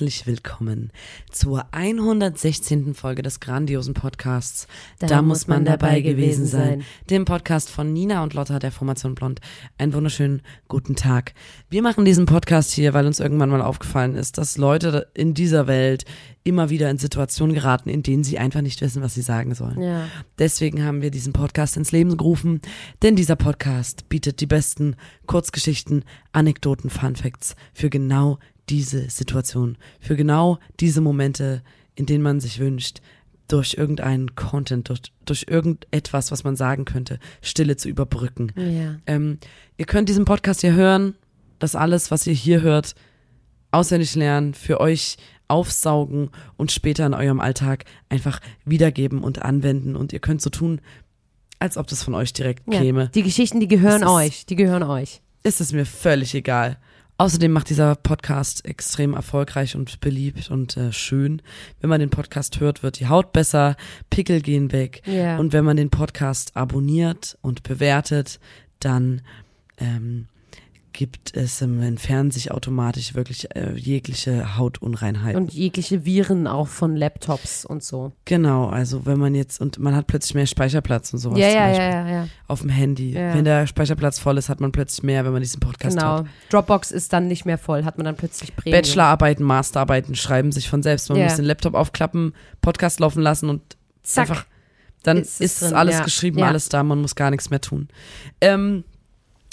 Herzlich willkommen zur 116. Folge des grandiosen Podcasts. Da, muss man dabei gewesen sein. Dem Podcast von Nina und Lotta der Formation Blond. Einen wunderschönen guten Tag. Wir machen diesen Podcast hier, weil uns irgendwann mal aufgefallen ist, dass Leute in dieser Welt immer wieder in Situationen geraten, in denen sie einfach nicht wissen, was sie sagen sollen. Ja. Deswegen haben wir diesen Podcast ins Leben gerufen, denn dieser Podcast bietet die besten Kurzgeschichten, Anekdoten, Fun Facts für genau diese Situation, für genau diese Momente, in denen man sich wünscht, durch irgendeinen Content, durch, durch irgendetwas, was man sagen könnte, Stille zu überbrücken. Ja. Ähm, ihr könnt diesen Podcast hier hören, das alles, was ihr hier hört, auswendig lernen, für euch aufsaugen und später in eurem Alltag einfach wiedergeben und anwenden. Und ihr könnt so tun, als ob das von euch direkt Ja. käme. Die Geschichten, die gehören ist- euch. Die gehören euch. Ist es mir völlig egal. Außerdem macht dieser Podcast extrem erfolgreich und beliebt und äh, schön. Wenn man den Podcast hört, wird die Haut besser, Pickel gehen weg. Ja. Und wenn man den Podcast abonniert und bewertet, dann ähm, gibt es im Entfernen sich automatisch wirklich äh, jegliche Hautunreinheiten. Und jegliche Viren auch von Laptops und so. genau, also wenn man jetzt, und man hat plötzlich mehr Speicherplatz und sowas ja, ja, ja, ja, auf dem Handy. Ja. Wenn der Speicherplatz voll ist, hat man plötzlich mehr, wenn man diesen Podcast Genau. hat. Dropbox ist dann nicht mehr voll, hat man dann plötzlich Premium. Bachelorarbeiten, Masterarbeiten schreiben sich von selbst. Man Ja. muss den Laptop aufklappen, Podcast laufen lassen und Zack. einfach, dann Ist ist, es drin, alles geschrieben, alles da, man muss gar nichts mehr tun. Ähm,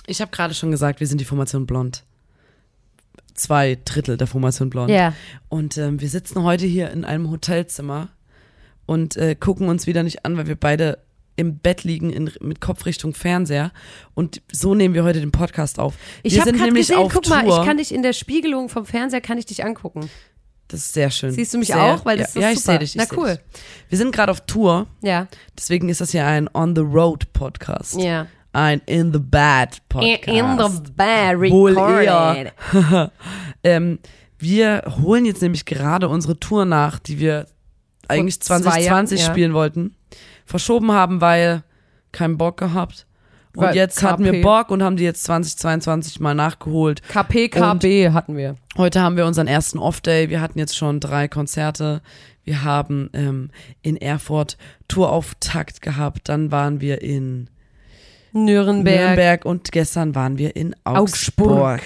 ich habe gerade schon gesagt, wir sind die Formation Blond. Zwei Drittel der Formation Blond. Ja. Und ähm, wir sitzen heute hier in einem Hotelzimmer und äh, gucken uns wieder nicht an, weil wir beide im Bett liegen in, mit Kopf Richtung Fernseher. Und so nehmen wir heute den Podcast auf. Ich wir habe sind nämlich gesehen, auf guck Tour. mal, ich kann dich in der Spiegelung vom Fernseher kann ich dich angucken. das ist sehr schön. Siehst du mich sehr, auch? Weil das ja, ist ja, ich sehe dich. Ich Na seh cool. Dich. Wir sind gerade auf Tour, Ja. deswegen ist das hier ein On the Road Podcast. Ja. Ein In the Bad Podcast. In the Wohl recorded. ähm, wir holen jetzt nämlich gerade unsere Tour nach, die wir eigentlich zwei 2020 Jahren, ja. spielen wollten. Verschoben haben, weil keinen Bock gehabt. Und Weil jetzt hatten wir KP. Bock und haben die jetzt 2022 mal nachgeholt. KPKB hatten wir. Heute haben wir unseren ersten Off-Day. Wir hatten jetzt schon drei Konzerte. Wir haben ähm, in Erfurt Tourauftakt gehabt. Dann waren wir in Nürnberg. Nürnberg und gestern waren wir in Augsburg. Augsburg.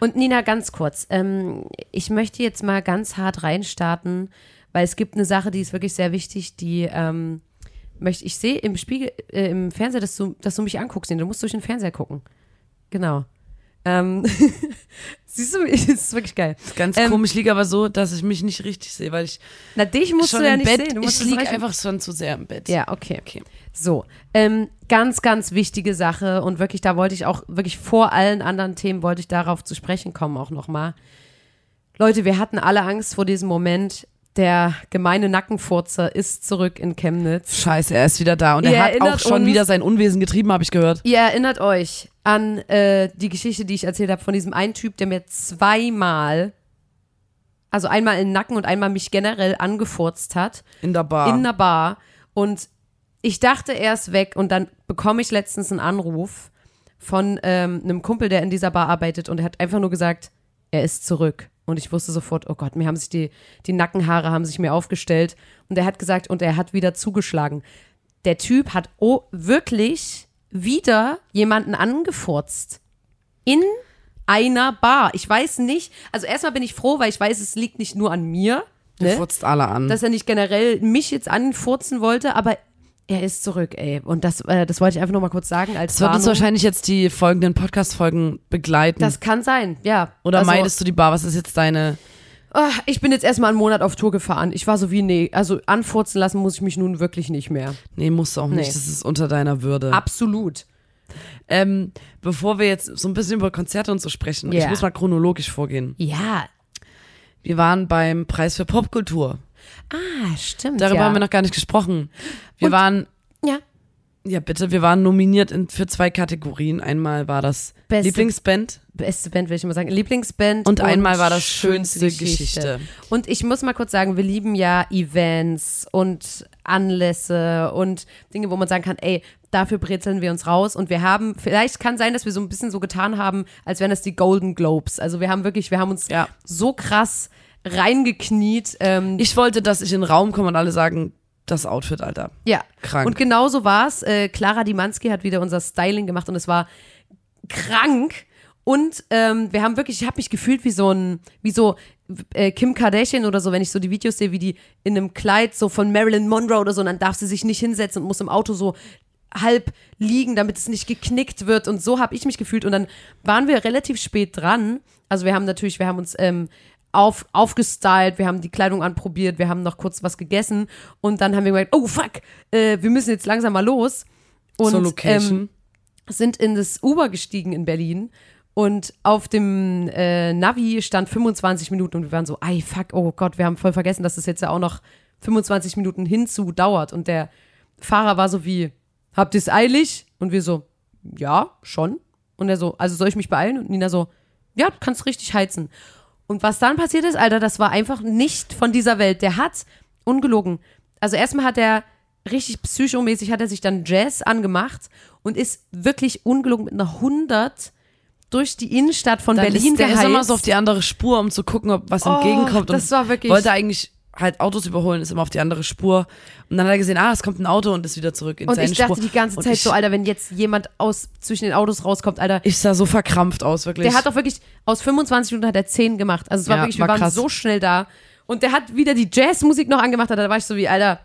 Und Nina, ganz kurz. Ähm, ich möchte jetzt mal ganz hart reinstarten, weil es gibt eine Sache, die ist wirklich sehr wichtig, die ähm, möchte ich sehe im Spiegel, äh, im Fernseher, dass du, dass du mich anguckst. Du musst durch den Fernseher gucken. Genau. Ähm, siehst du, das ist wirklich geil. Ganz Ähm, komisch, liege aber so, dass ich mich nicht richtig sehe, weil ich Na, dich musst du ja im nicht Bett, sehen. Du musst ich liege einfach schon zu sehr im Bett. Ja, okay. Okay. So, ähm, ganz, ganz wichtige Sache und wirklich, da wollte ich auch wirklich vor allen anderen Themen wollte ich darauf zu sprechen kommen auch nochmal. Leute, wir hatten alle Angst vor diesem Moment. Der gemeine Nackenfurzer ist zurück in Chemnitz. Scheiße, er ist wieder da und Ihr er hat auch schon uns- wieder sein Unwesen getrieben, habe ich gehört. Ihr erinnert euch an äh, die Geschichte, die ich erzählt habe von diesem einen Typ, der mir zweimal, also einmal in den Nacken und einmal mich generell angefurzt hat. In der Bar. in einer Bar und ich dachte, er ist weg und dann bekomme ich letztens einen Anruf von ähm, einem Kumpel, der in dieser Bar arbeitet und er hat einfach nur gesagt, er ist zurück. Und ich wusste sofort, oh Gott, mir haben sich die, die Nackenhaare haben sich mir aufgestellt und er hat gesagt, und er hat wieder zugeschlagen. Der Typ hat oh, wirklich wieder jemanden angefurzt. In einer Bar. Ich weiß nicht, also erstmal bin ich froh, weil ich weiß, es liegt nicht nur an mir. Ne? furzt alle an. dass er nicht generell mich jetzt anfurzen wollte, aber er ist zurück, ey. Und das, äh, das wollte ich einfach nur mal kurz sagen als das wird uns wahrscheinlich jetzt die folgenden Podcast-Folgen begleiten. Das kann sein, ja. Oder also, meidest du die Bar? Was ist jetzt deine. Ah, ich bin jetzt erstmal einen Monat auf Tour gefahren. Ich war so wie, nee, also anfurzen lassen muss ich mich nun wirklich nicht mehr. Nee, musst du auch nicht. Nee. Das ist unter deiner Würde. Absolut. Ähm, bevor wir jetzt so ein bisschen über Konzerte und so sprechen, ich Ja. muss mal chronologisch vorgehen. Ja. Wir waren beim Preis für Popkultur. Ah, stimmt. Darüber ja. haben wir noch gar nicht gesprochen. Wir Und- waren, Ja. bitte, wir waren nominiert in, für zwei Kategorien. Einmal war das Beste- Lieblingsband Beste Band, will ich mal sagen. Lieblingsband. und, einmal war das schönste Geschichte. Und ich muss mal kurz sagen, wir lieben ja Events und Anlässe und Dinge, wo man sagen kann, ey, dafür brezeln wir uns raus. Und wir haben, vielleicht kann sein, dass wir so ein bisschen so getan haben, als wären das die Golden Globes. Also wir haben wirklich, wir haben uns Ja. so krass reingekniet. Ähm, Ich wollte, dass ich in den Raum komme und alle sagen, das Outfit, Alter. ja. Krank. Und genau so war's. Äh, Clara Dimanski hat wieder unser Styling gemacht und es war krank. Und ähm, wir haben wirklich, ich habe mich gefühlt wie so ein, wie so äh, Kim Kardashian oder so, wenn ich so die Videos sehe, wie die in einem Kleid so von Marilyn Monroe oder so, und dann darf sie sich nicht hinsetzen und muss im Auto so halb liegen, damit es nicht geknickt wird. Und so habe ich mich gefühlt. Und dann waren wir relativ spät dran. Also wir haben natürlich, wir haben uns ähm, auf, aufgestylt, wir haben die Kleidung anprobiert, wir haben noch kurz was gegessen und dann haben wir gemerkt, oh fuck, äh, wir müssen jetzt langsam mal los. Und, Location. Ähm, sind in das Uber gestiegen in Berlin und auf dem äh, Navi stand 25 Minuten und wir waren so, ei fuck, oh Gott, wir haben voll vergessen, dass das jetzt ja auch noch 25 Minuten hinzu dauert und der Fahrer war so wie, habt ihr es eilig? Und wir so, ja, schon. Und er so, also soll ich mich beeilen? Und Nina so, ja, du kannst richtig heizen. Und was dann passiert ist, Alter, das war einfach nicht von dieser Welt. Der hat, ungelogen, also erstmal hat er richtig psychomäßig, hat er sich dann Jazz angemacht und ist wirklich ungelogen mit einer 100 durch die Innenstadt von Dann Berlin ist, der ist geheizt. immer so auf die andere Spur, um zu gucken, ob was Oh, entgegenkommt. das und war wirklich- Wollte eigentlich halt Autos überholen, ist immer auf die andere Spur. Und dann hat er gesehen, ah, es kommt ein Auto und ist wieder zurück in und seine ich dachte Spur. die ganze Und Zeit so, Alter, wenn jetzt jemand aus zwischen den Autos rauskommt, Alter, Ich sah so verkrampft aus, wirklich. Der hat auch wirklich, aus 25 Minuten hat er 10 gemacht. Also es war Ja, wirklich, wir war waren krass. so schnell da. Und der hat wieder die Jazzmusik noch angemacht. Da war ich so wie, Alter,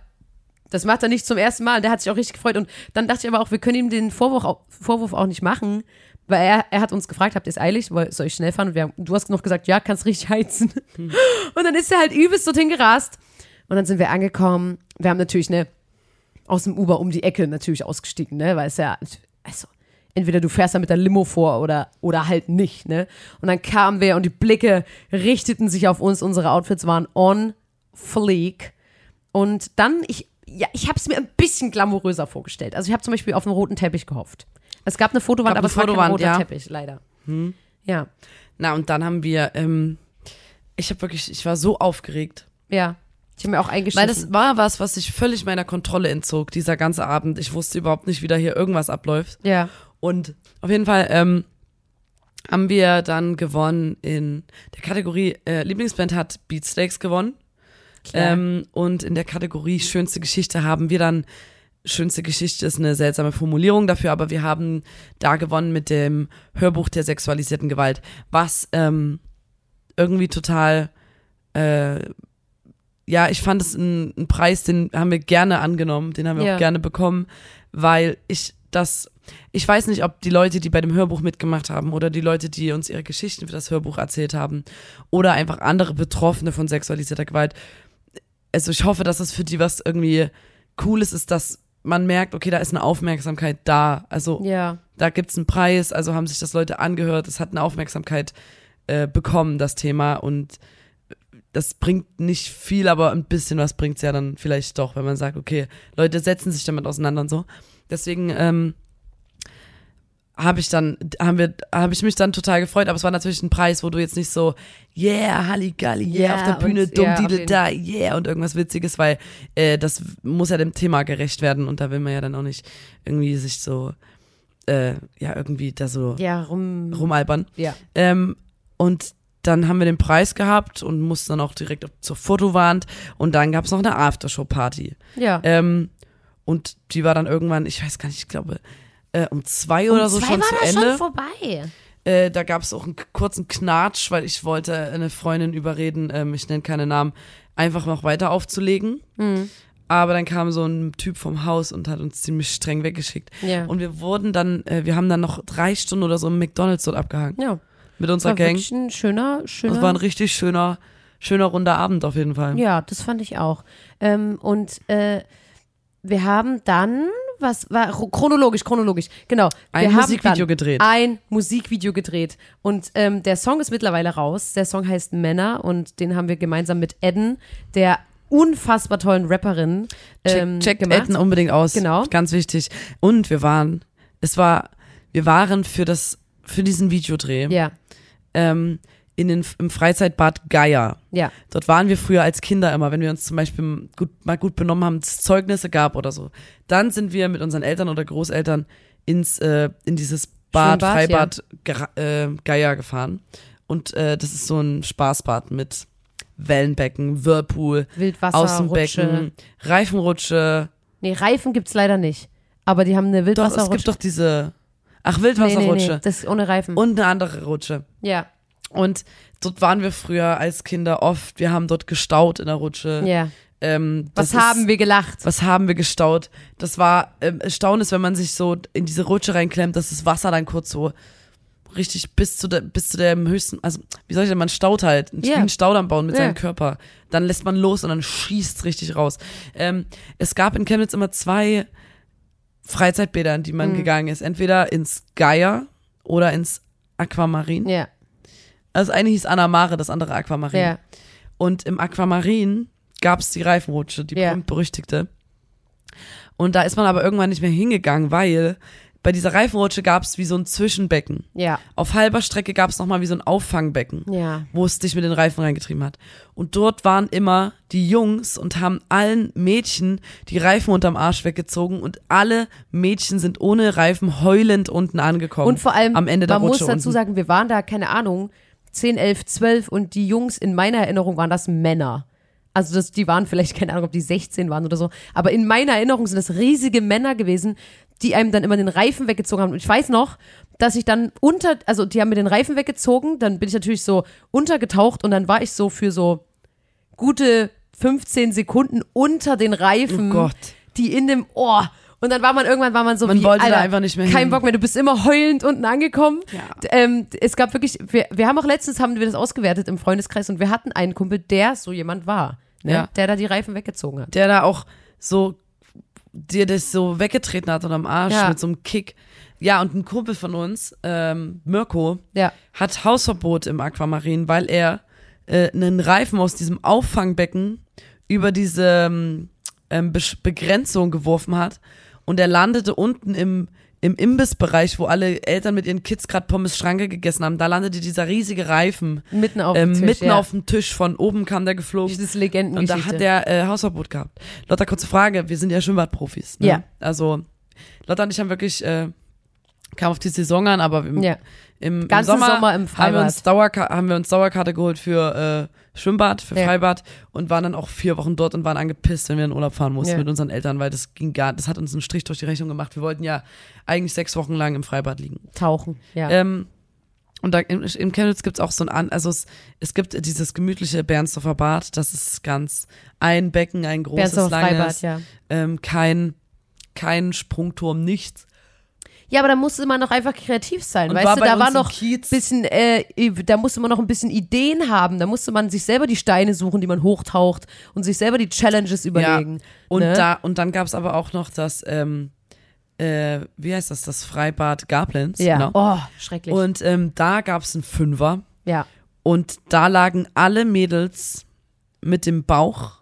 das macht er nicht zum ersten Mal. Und der hat sich auch richtig gefreut. Und dann dachte ich aber auch, wir können ihm den Vorwurf Vorwurf auch nicht machen. Weil er, er hat uns gefragt, habt ihr es eilig? Soll ich schnell fahren? Und wir haben, du hast noch gesagt, ja, kannst richtig heizen. Hm. Und dann ist er halt übelst dorthin gerast. Und dann sind wir angekommen. Wir haben natürlich, ne, aus dem Uber um die Ecke natürlich ausgestiegen, ne, weil es ja, also, entweder du fährst da mit der Limo vor oder, oder halt nicht, ne. Und dann kamen wir und die Blicke richteten sich auf uns, unsere Outfits waren on fleek. Und dann, ich, ja, ich habe es mir ein bisschen glamouröser vorgestellt. Also ich habe zum Beispiel auf einen roten Teppich gehofft. Es gab eine Fotowand, Gab aber eine es war kein Fotowand, roter ja. Teppich, leider. Ja, Na, und dann haben wir, ähm, ich habe wirklich, ich war so aufgeregt. ja. Ich habe mir auch Weil eingeschrieben. das war was, was sich völlig meiner Kontrolle entzog, dieser ganze Abend. Ich wusste überhaupt nicht, wie da hier irgendwas abläuft. ja. Und auf jeden Fall ähm, haben wir dann gewonnen in der Kategorie äh, Lieblingsband hat Beatsteaks gewonnen. Klar. Ähm, und in der Kategorie schönste Geschichte haben wir dann, schönste Geschichte ist eine seltsame Formulierung dafür, aber wir haben da gewonnen mit dem Hörbuch der sexualisierten Gewalt, was ähm, irgendwie total, äh, ja, ich fand es ein, ein Preis, den haben wir gerne angenommen, den haben wir Ja. auch gerne bekommen, weil ich das, ich weiß nicht, ob die Leute, die bei dem Hörbuch mitgemacht haben oder die Leute, die uns ihre Geschichten für das Hörbuch erzählt haben oder einfach andere Betroffene von sexualisierter Gewalt, also ich hoffe, dass es für die was irgendwie Cooles ist, dass man merkt, okay, da ist eine Aufmerksamkeit da. Also ja. da gibt's einen Preis, also haben sich das Leute angehört, es hat eine Aufmerksamkeit äh, bekommen, das Thema. Und das bringt nicht viel, aber ein bisschen was bringt's ja dann vielleicht doch, wenn man sagt, okay, Leute setzen sich damit auseinander und so. Deswegen ähm, habe ich dann, haben wir, habe ich mich dann total gefreut, aber es war natürlich ein Preis, wo du jetzt nicht so, yeah, Halligalli, yeah, Ja, auf der Bühne, dumm, auf didel, da, yeah, und irgendwas Witziges, weil äh, das muss ja dem Thema gerecht werden und da will man ja dann auch nicht irgendwie sich so, äh, ja, irgendwie da so Ja, rum. rumalbern. Ja. Ähm, und dann haben wir den Preis gehabt und mussten dann auch direkt zur Fotowand und dann gab's noch eine Aftershow-Party. Ja. Ähm, und die war dann irgendwann, ich weiß gar nicht, ich glaube, äh, um zwei oder so zwei schon war zu das Ende. schon vorbei. Äh, da gab es auch einen kurzen Knatsch, weil ich wollte eine Freundin überreden, ähm, ich nenne keine Namen, einfach noch weiter aufzulegen. Mhm. Aber dann kam so ein Typ vom Haus und hat uns ziemlich streng weggeschickt. Ja. Und wir wurden dann, äh, wir haben dann noch drei Stunden oder so im McDonalds dort abgehangen. ja. Mit unserer War Gang. ein schöner, schöner. Das war ein richtig schöner, schöner runder Abend auf jeden Fall. ja, das fand ich auch. Ähm, und äh, wir haben dann, irgendwas war chronologisch, chronologisch. Genau. Ein Wir Musikvideo gedreht. Ein Musikvideo gedreht. Und ähm, der Song ist mittlerweile raus. Der Song heißt Männer und den haben wir gemeinsam mit Edden, der unfassbar tollen Rapperin, ähm, Check, checkt. Elton unbedingt aus. Genau. Ganz wichtig. Und wir waren, es war, wir waren für das, für diesen Videodreh Ja, ähm, in den, im Freizeitbad Geier. ja. Dort waren wir früher als Kinder immer, wenn wir uns zum Beispiel gut, mal gut benommen haben, Zeugnisse gab oder so. Dann sind wir mit unseren Eltern oder Großeltern ins, äh, in dieses Bad, Schwimmbad, Freibad Gra- äh, Geier gefahren. Und äh, das ist so ein Spaßbad mit Wellenbecken, Whirlpool, Wildwasser, Außenbecken, Rutsche. Reifenrutsche. Nee, Reifen gibt's leider nicht. Aber die haben eine Doch, Wildwasserrutsche. es gibt doch diese, ach, nee, nee, Wildwasserrutsche. nee, das ist ohne Reifen. Und eine andere Rutsche. ja, Und dort waren wir früher als Kinder oft. Wir haben dort gestaut in der Rutsche. ja. Ähm, Was ist- haben wir gelacht? Was haben wir gestaut? Das war, ähm, Staunen ist, wenn man sich so in diese Rutsche reinklemmt, dass das Wasser dann kurz so richtig bis zu der, bis zu dem höchsten, also wie soll ich denn, man staut halt, wie einen Staudamm bauen mit Ja. seinem Körper. Dann lässt man los und dann schießt richtig raus. Ähm, es gab in Chemnitz immer zwei Freizeitbäder, in die man gegangen ist. Entweder ins Geier oder ins Aquamarin. Ja, Also das eine hieß Anna Mare, das andere Aquamarin. ja. Und im Aquamarin gab es die Reifenrutsche, die Ja. berühmt-berüchtigte. Und da ist man aber irgendwann nicht mehr hingegangen, weil bei dieser Reifenrutsche gab es wie so ein Zwischenbecken. Ja, Auf halber Strecke gab es nochmal wie so ein Auffangbecken, ja. wo es dich mit den Reifen reingetrieben hat. Und dort waren immer die Jungs und haben allen Mädchen die Reifen unterm Arsch weggezogen und alle Mädchen sind ohne Reifen heulend unten angekommen. Und vor allem, am Ende der man muss Rutsche dazu unten. sagen, wir waren da, keine Ahnung, 10, 11, 12 und die Jungs in meiner Erinnerung waren das Männer. Also das, die waren vielleicht, keine Ahnung, ob die 16 waren oder so. Aber in meiner Erinnerung sind das riesige Männer gewesen, die einem dann immer den Reifen weggezogen haben. Und ich weiß noch, dass ich dann unter, also die haben mir den Reifen weggezogen, dann bin ich natürlich so untergetaucht und dann war ich so für so gute 15 Sekunden unter den Reifen, Oh Gott. die in dem Ohr. Und dann war man irgendwann war man so Man wie, wollte da Alter, einfach nicht mehr kein hin. Bock mehr. Du bist immer heulend unten angekommen. Ja. Ähm, es gab wirklich, wir, wir haben auch letztens haben wir das ausgewertet im Freundeskreis und wir hatten einen Kumpel, der so jemand war, ne? Ja. der da die Reifen weggezogen hat. der da auch so dir das so weggetreten hat und am Arsch Ja. mit so einem Kick. Ja, und ein Kumpel von uns, ähm, Mirko, Ja, hat Hausverbot im Aquamarin, weil er äh, einen Reifen aus diesem Auffangbecken über diese ähm, ähm, Besch- Begrenzung geworfen hat und er landete unten im im Imbissbereich, wo alle Eltern mit ihren Kids gerade Pommes Schranke gegessen haben, da landete dieser riesige Reifen mitten auf dem ähm, Tisch. mitten ja. auf dem Tisch. Von oben kam der geflogen. Das ist Und Legendengeschichte. da hat der äh, Hausverbot gehabt. Lotta, kurze Frage. Wir sind ja Schwimmbadprofis. Ne? Ja. Also, Lotta und ich haben wirklich, äh, kam auf die Saison an, aber im, ja. im, Ganzen im Sommer, Sommer im haben, wir uns haben wir uns Dauerkarte geholt für äh, Schwimmbad, für Ja. Freibad und waren dann auch vier Wochen dort und waren angepisst, wenn wir in Urlaub fahren mussten Ja. mit unseren Eltern, weil das ging gar, das hat uns einen Strich durch die Rechnung gemacht. Wir wollten ja eigentlich sechs Wochen lang im Freibad liegen. Tauchen. Ja. Ähm, und da in, in Chemnitz gibt's auch so ein, also es, es gibt dieses gemütliche Bernsdorfer Bad, das ist ganz ein Becken, ein großes, langes, Freibad, ja. ähm, kein, kein Sprungturm, nichts. Ja, aber da musste man noch einfach kreativ sein, Und weißt war du? Da war noch Kiez. bisschen, äh, da musste man noch ein bisschen Ideen haben. Da musste man sich selber die Steine suchen, die man hochtaucht und sich selber die Challenges überlegen. Und ne? da, und dann gab's aber auch noch das, ähm, äh, wie heißt das, das Freibad Gablens. Ja. Genau. Oh, schrecklich. Und ähm, da gab's einen Fünfer ja. und da lagen alle Mädels mit dem Bauch,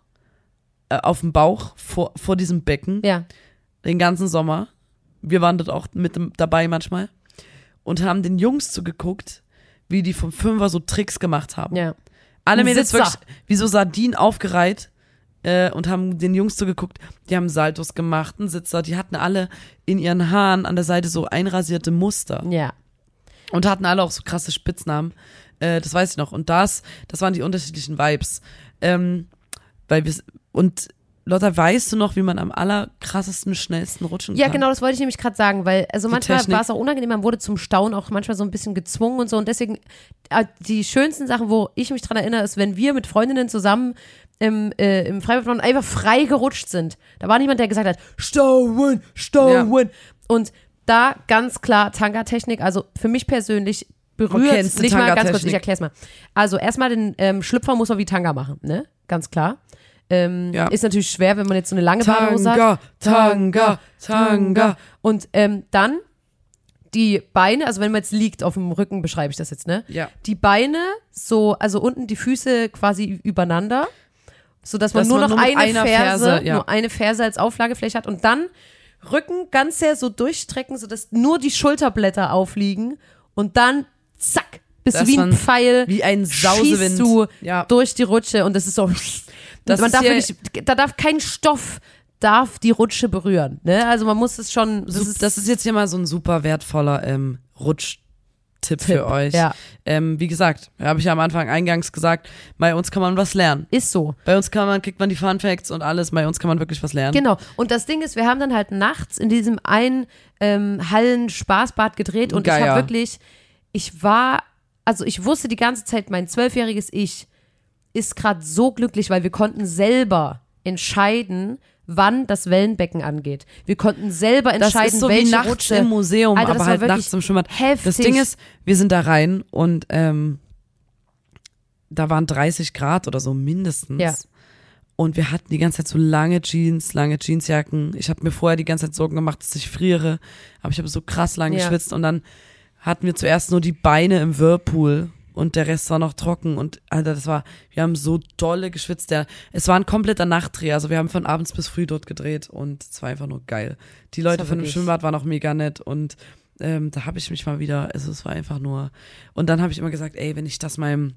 äh, auf dem Bauch vor, vor diesem Becken. Ja. den ganzen Sommer. Wir waren dort auch mit dabei manchmal und haben den Jungs zugeguckt, wie die vom Fünfer so Tricks gemacht haben. Ja. Alle Mädels Sitzer. wirklich wie so Sardinen aufgereiht äh, und haben den Jungs zugeguckt. Die haben Saltos gemacht, einen Sitzer. Die hatten alle in ihren Haaren an der Seite so einrasierte Muster Ja. und hatten alle auch so krasse Spitznamen. Äh, das weiß ich noch. Und das, das waren die unterschiedlichen Vibes. Ähm, weil wir und Lotta, weißt du noch, wie man am allerkrassesten, schnellsten rutschen Ja, kann? genau, das wollte ich nämlich gerade sagen, weil also Die manchmal war es auch unangenehm, man wurde zum Staunen auch manchmal so ein bisschen gezwungen und so und deswegen äh, die schönsten Sachen, wo ich mich dran erinnere, ist, wenn wir mit Freundinnen zusammen im, äh, im Freibad einfach frei gerutscht sind. Da war niemand, der gesagt hat, stauen, stauen. Und da ganz klar Tanga-Technik, also für mich persönlich berührt nicht mal ganz kurz, ich erklär's mal. Also erstmal den ähm, Schlüpfer muss man wie Tanga machen, ne? Ganz klar. Ähm, Ja. Ist natürlich schwer, wenn man jetzt so eine lange Badehose hat. Tanga, Tanga, Tanga. Und ähm, dann die Beine, also wenn man jetzt liegt auf dem Rücken, beschreibe ich das jetzt, ne? Ja. Die Beine so, also unten die Füße quasi übereinander, so dass man Dass nur man noch nur eine Ferse, Ferse, ja. nur eine Ferse als Auflagefläche hat und dann Rücken ganz sehr so durchstrecken, sodass nur die Schulterblätter aufliegen und dann zack, bist Das wie ein Pfeil, Wie ein Sausewind. schießt du Ja. durch die Rutsche und das ist so, Das man darf wirklich, da darf kein Stoff darf die Rutsche berühren, ne? Also man muss es schon, das ist, das ist jetzt hier mal so ein super wertvoller ähm, Rutschtipp Tipp, für euch. ja. Ähm, wie gesagt, habe ich ja am Anfang eingangs gesagt, bei uns kann man was lernen. ist so. Bei uns kann man, kriegt man die Fun Facts und alles, bei uns kann man wirklich was lernen. Genau. Und das Ding ist, wir haben dann halt nachts in diesem einen ähm, Hallen-Spaßbad gedreht und ich Geier. habe wirklich, ich war, also ich wusste die ganze Zeit, mein zwölfjähriges Ich ist gerade so glücklich, weil wir konnten selber entscheiden, wann das Wellenbecken angeht. Wir konnten selber Das entscheiden, ist so wie welche nachts Rutsche. im Museum, Alter, das aber halt nachts im Schwimmbad. Heftig. Das Ding ist, wir sind da rein und ähm, da waren 30 Grad oder so mindestens. Ja. Und wir hatten die ganze Zeit so lange Jeans, lange Jeansjacken. Ich habe mir vorher die ganze Zeit Sorgen gemacht, dass ich friere. Aber ich habe so krass lang Ja. geschwitzt und dann hatten wir zuerst nur die Beine im Whirlpool und der Rest war noch trocken und Alter, das war, wir haben so dolle geschwitzt. Der, es war ein kompletter Nachtdreh, also wir haben von abends bis früh dort gedreht und es war einfach nur geil. Die Leute von dem Schwimmbad waren auch mega nett und ähm, da habe ich mich mal wieder, also es war einfach nur, und dann habe ich immer gesagt, ey, wenn ich das meinem,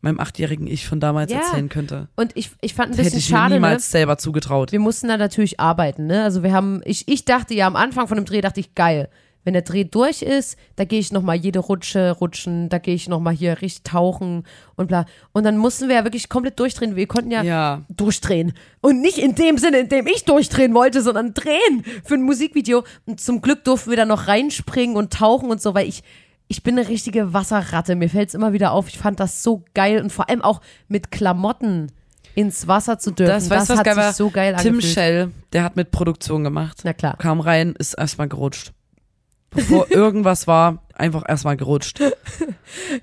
meinem achtjährigen Ich von damals Ja. erzählen könnte, Und ich, ich fand ein hätte bisschen ich mir schade, ne? niemals selber zugetraut. wir mussten da natürlich arbeiten, ne? Also wir haben, ich, ich dachte ja am Anfang von dem Dreh, dachte ich, geil. Wenn der Dreh durch ist, da gehe ich nochmal jede Rutsche rutschen, da gehe ich nochmal hier richtig tauchen und bla. Und dann mussten wir ja wirklich komplett durchdrehen. Wir konnten ja, Ja. durchdrehen. Und nicht in dem Sinne, in dem ich durchdrehen wollte, sondern drehen für ein Musikvideo. Und zum Glück durften wir da noch reinspringen und tauchen und so, weil ich, ich bin eine richtige Wasserratte. Mir fällt es immer wieder auf. Ich fand das so geil und vor allem auch mit Klamotten ins Wasser zu dürfen. Das, weißt du, was hat geil sich war? so geil Tim angefühlt. Schell, der hat mit Produktion gemacht. Na klar. Kam rein, ist erstmal gerutscht. Bevor irgendwas war, einfach erstmal gerutscht.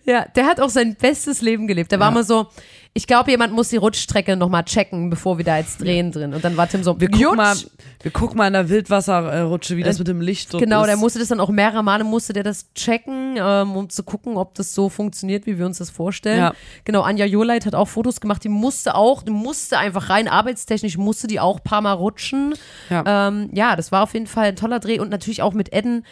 Ja, der hat auch sein bestes Leben gelebt. Der war Ja. mal so, ich glaube, jemand muss die Rutschstrecke nochmal checken, bevor wir da jetzt drehen drin. Und dann war Tim so, Wir gucken mal, wir gucken mal in der Wildwasserrutsche, wie das mit dem Licht dort Genau, ist. der musste das dann auch mehrere Male, musste der das checken, ähm, um zu gucken, ob das so funktioniert, wie wir uns das vorstellen. Ja. Genau, Anja Joleit hat auch Fotos gemacht, die musste auch, die musste einfach rein arbeitstechnisch, musste die auch ein paar Mal rutschen. Ja. Ähm, ja, das war auf jeden Fall ein toller Dreh und natürlich auch mit Edden,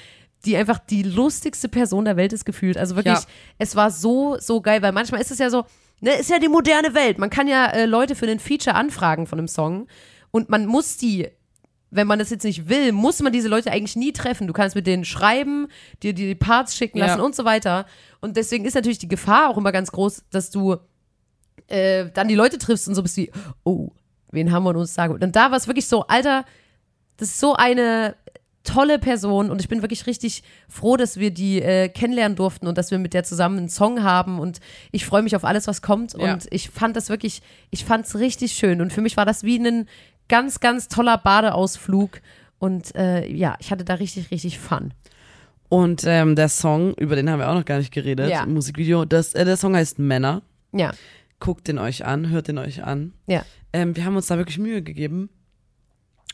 die einfach die lustigste Person der Welt ist gefühlt. Also wirklich, Ja. es war so, so geil, weil manchmal ist es ja so, ne, ist ja die moderne Welt. Man kann ja äh, Leute für einen Feature anfragen von einem Song und man muss die wenn man das jetzt nicht will, muss man diese Leute eigentlich nie treffen. Du kannst mit denen schreiben, dir die Parts schicken lassen Ja. und so weiter. Und deswegen ist natürlich die Gefahr auch immer ganz groß, dass du äh, dann die Leute triffst und so bist wie, oh, wen haben wir uns sagen? Und da war es wirklich so, Alter, das ist so eine tolle Person und ich bin wirklich richtig froh, dass wir die äh, kennenlernen durften und dass wir mit der zusammen einen Song haben und ich freue mich auf alles, was kommt Ja. und ich fand das wirklich, ich fand es richtig schön und für mich war das wie ein ganz, ganz toller Badeausflug und äh, ja, ich hatte da richtig, richtig Fun. Und ähm, der Song, über den haben wir auch noch gar nicht geredet, Ja. im Musikvideo, das, äh, der Song heißt Männer. Ja, Guckt den euch an, hört den euch an. ja. Ähm, wir haben uns da wirklich Mühe gegeben.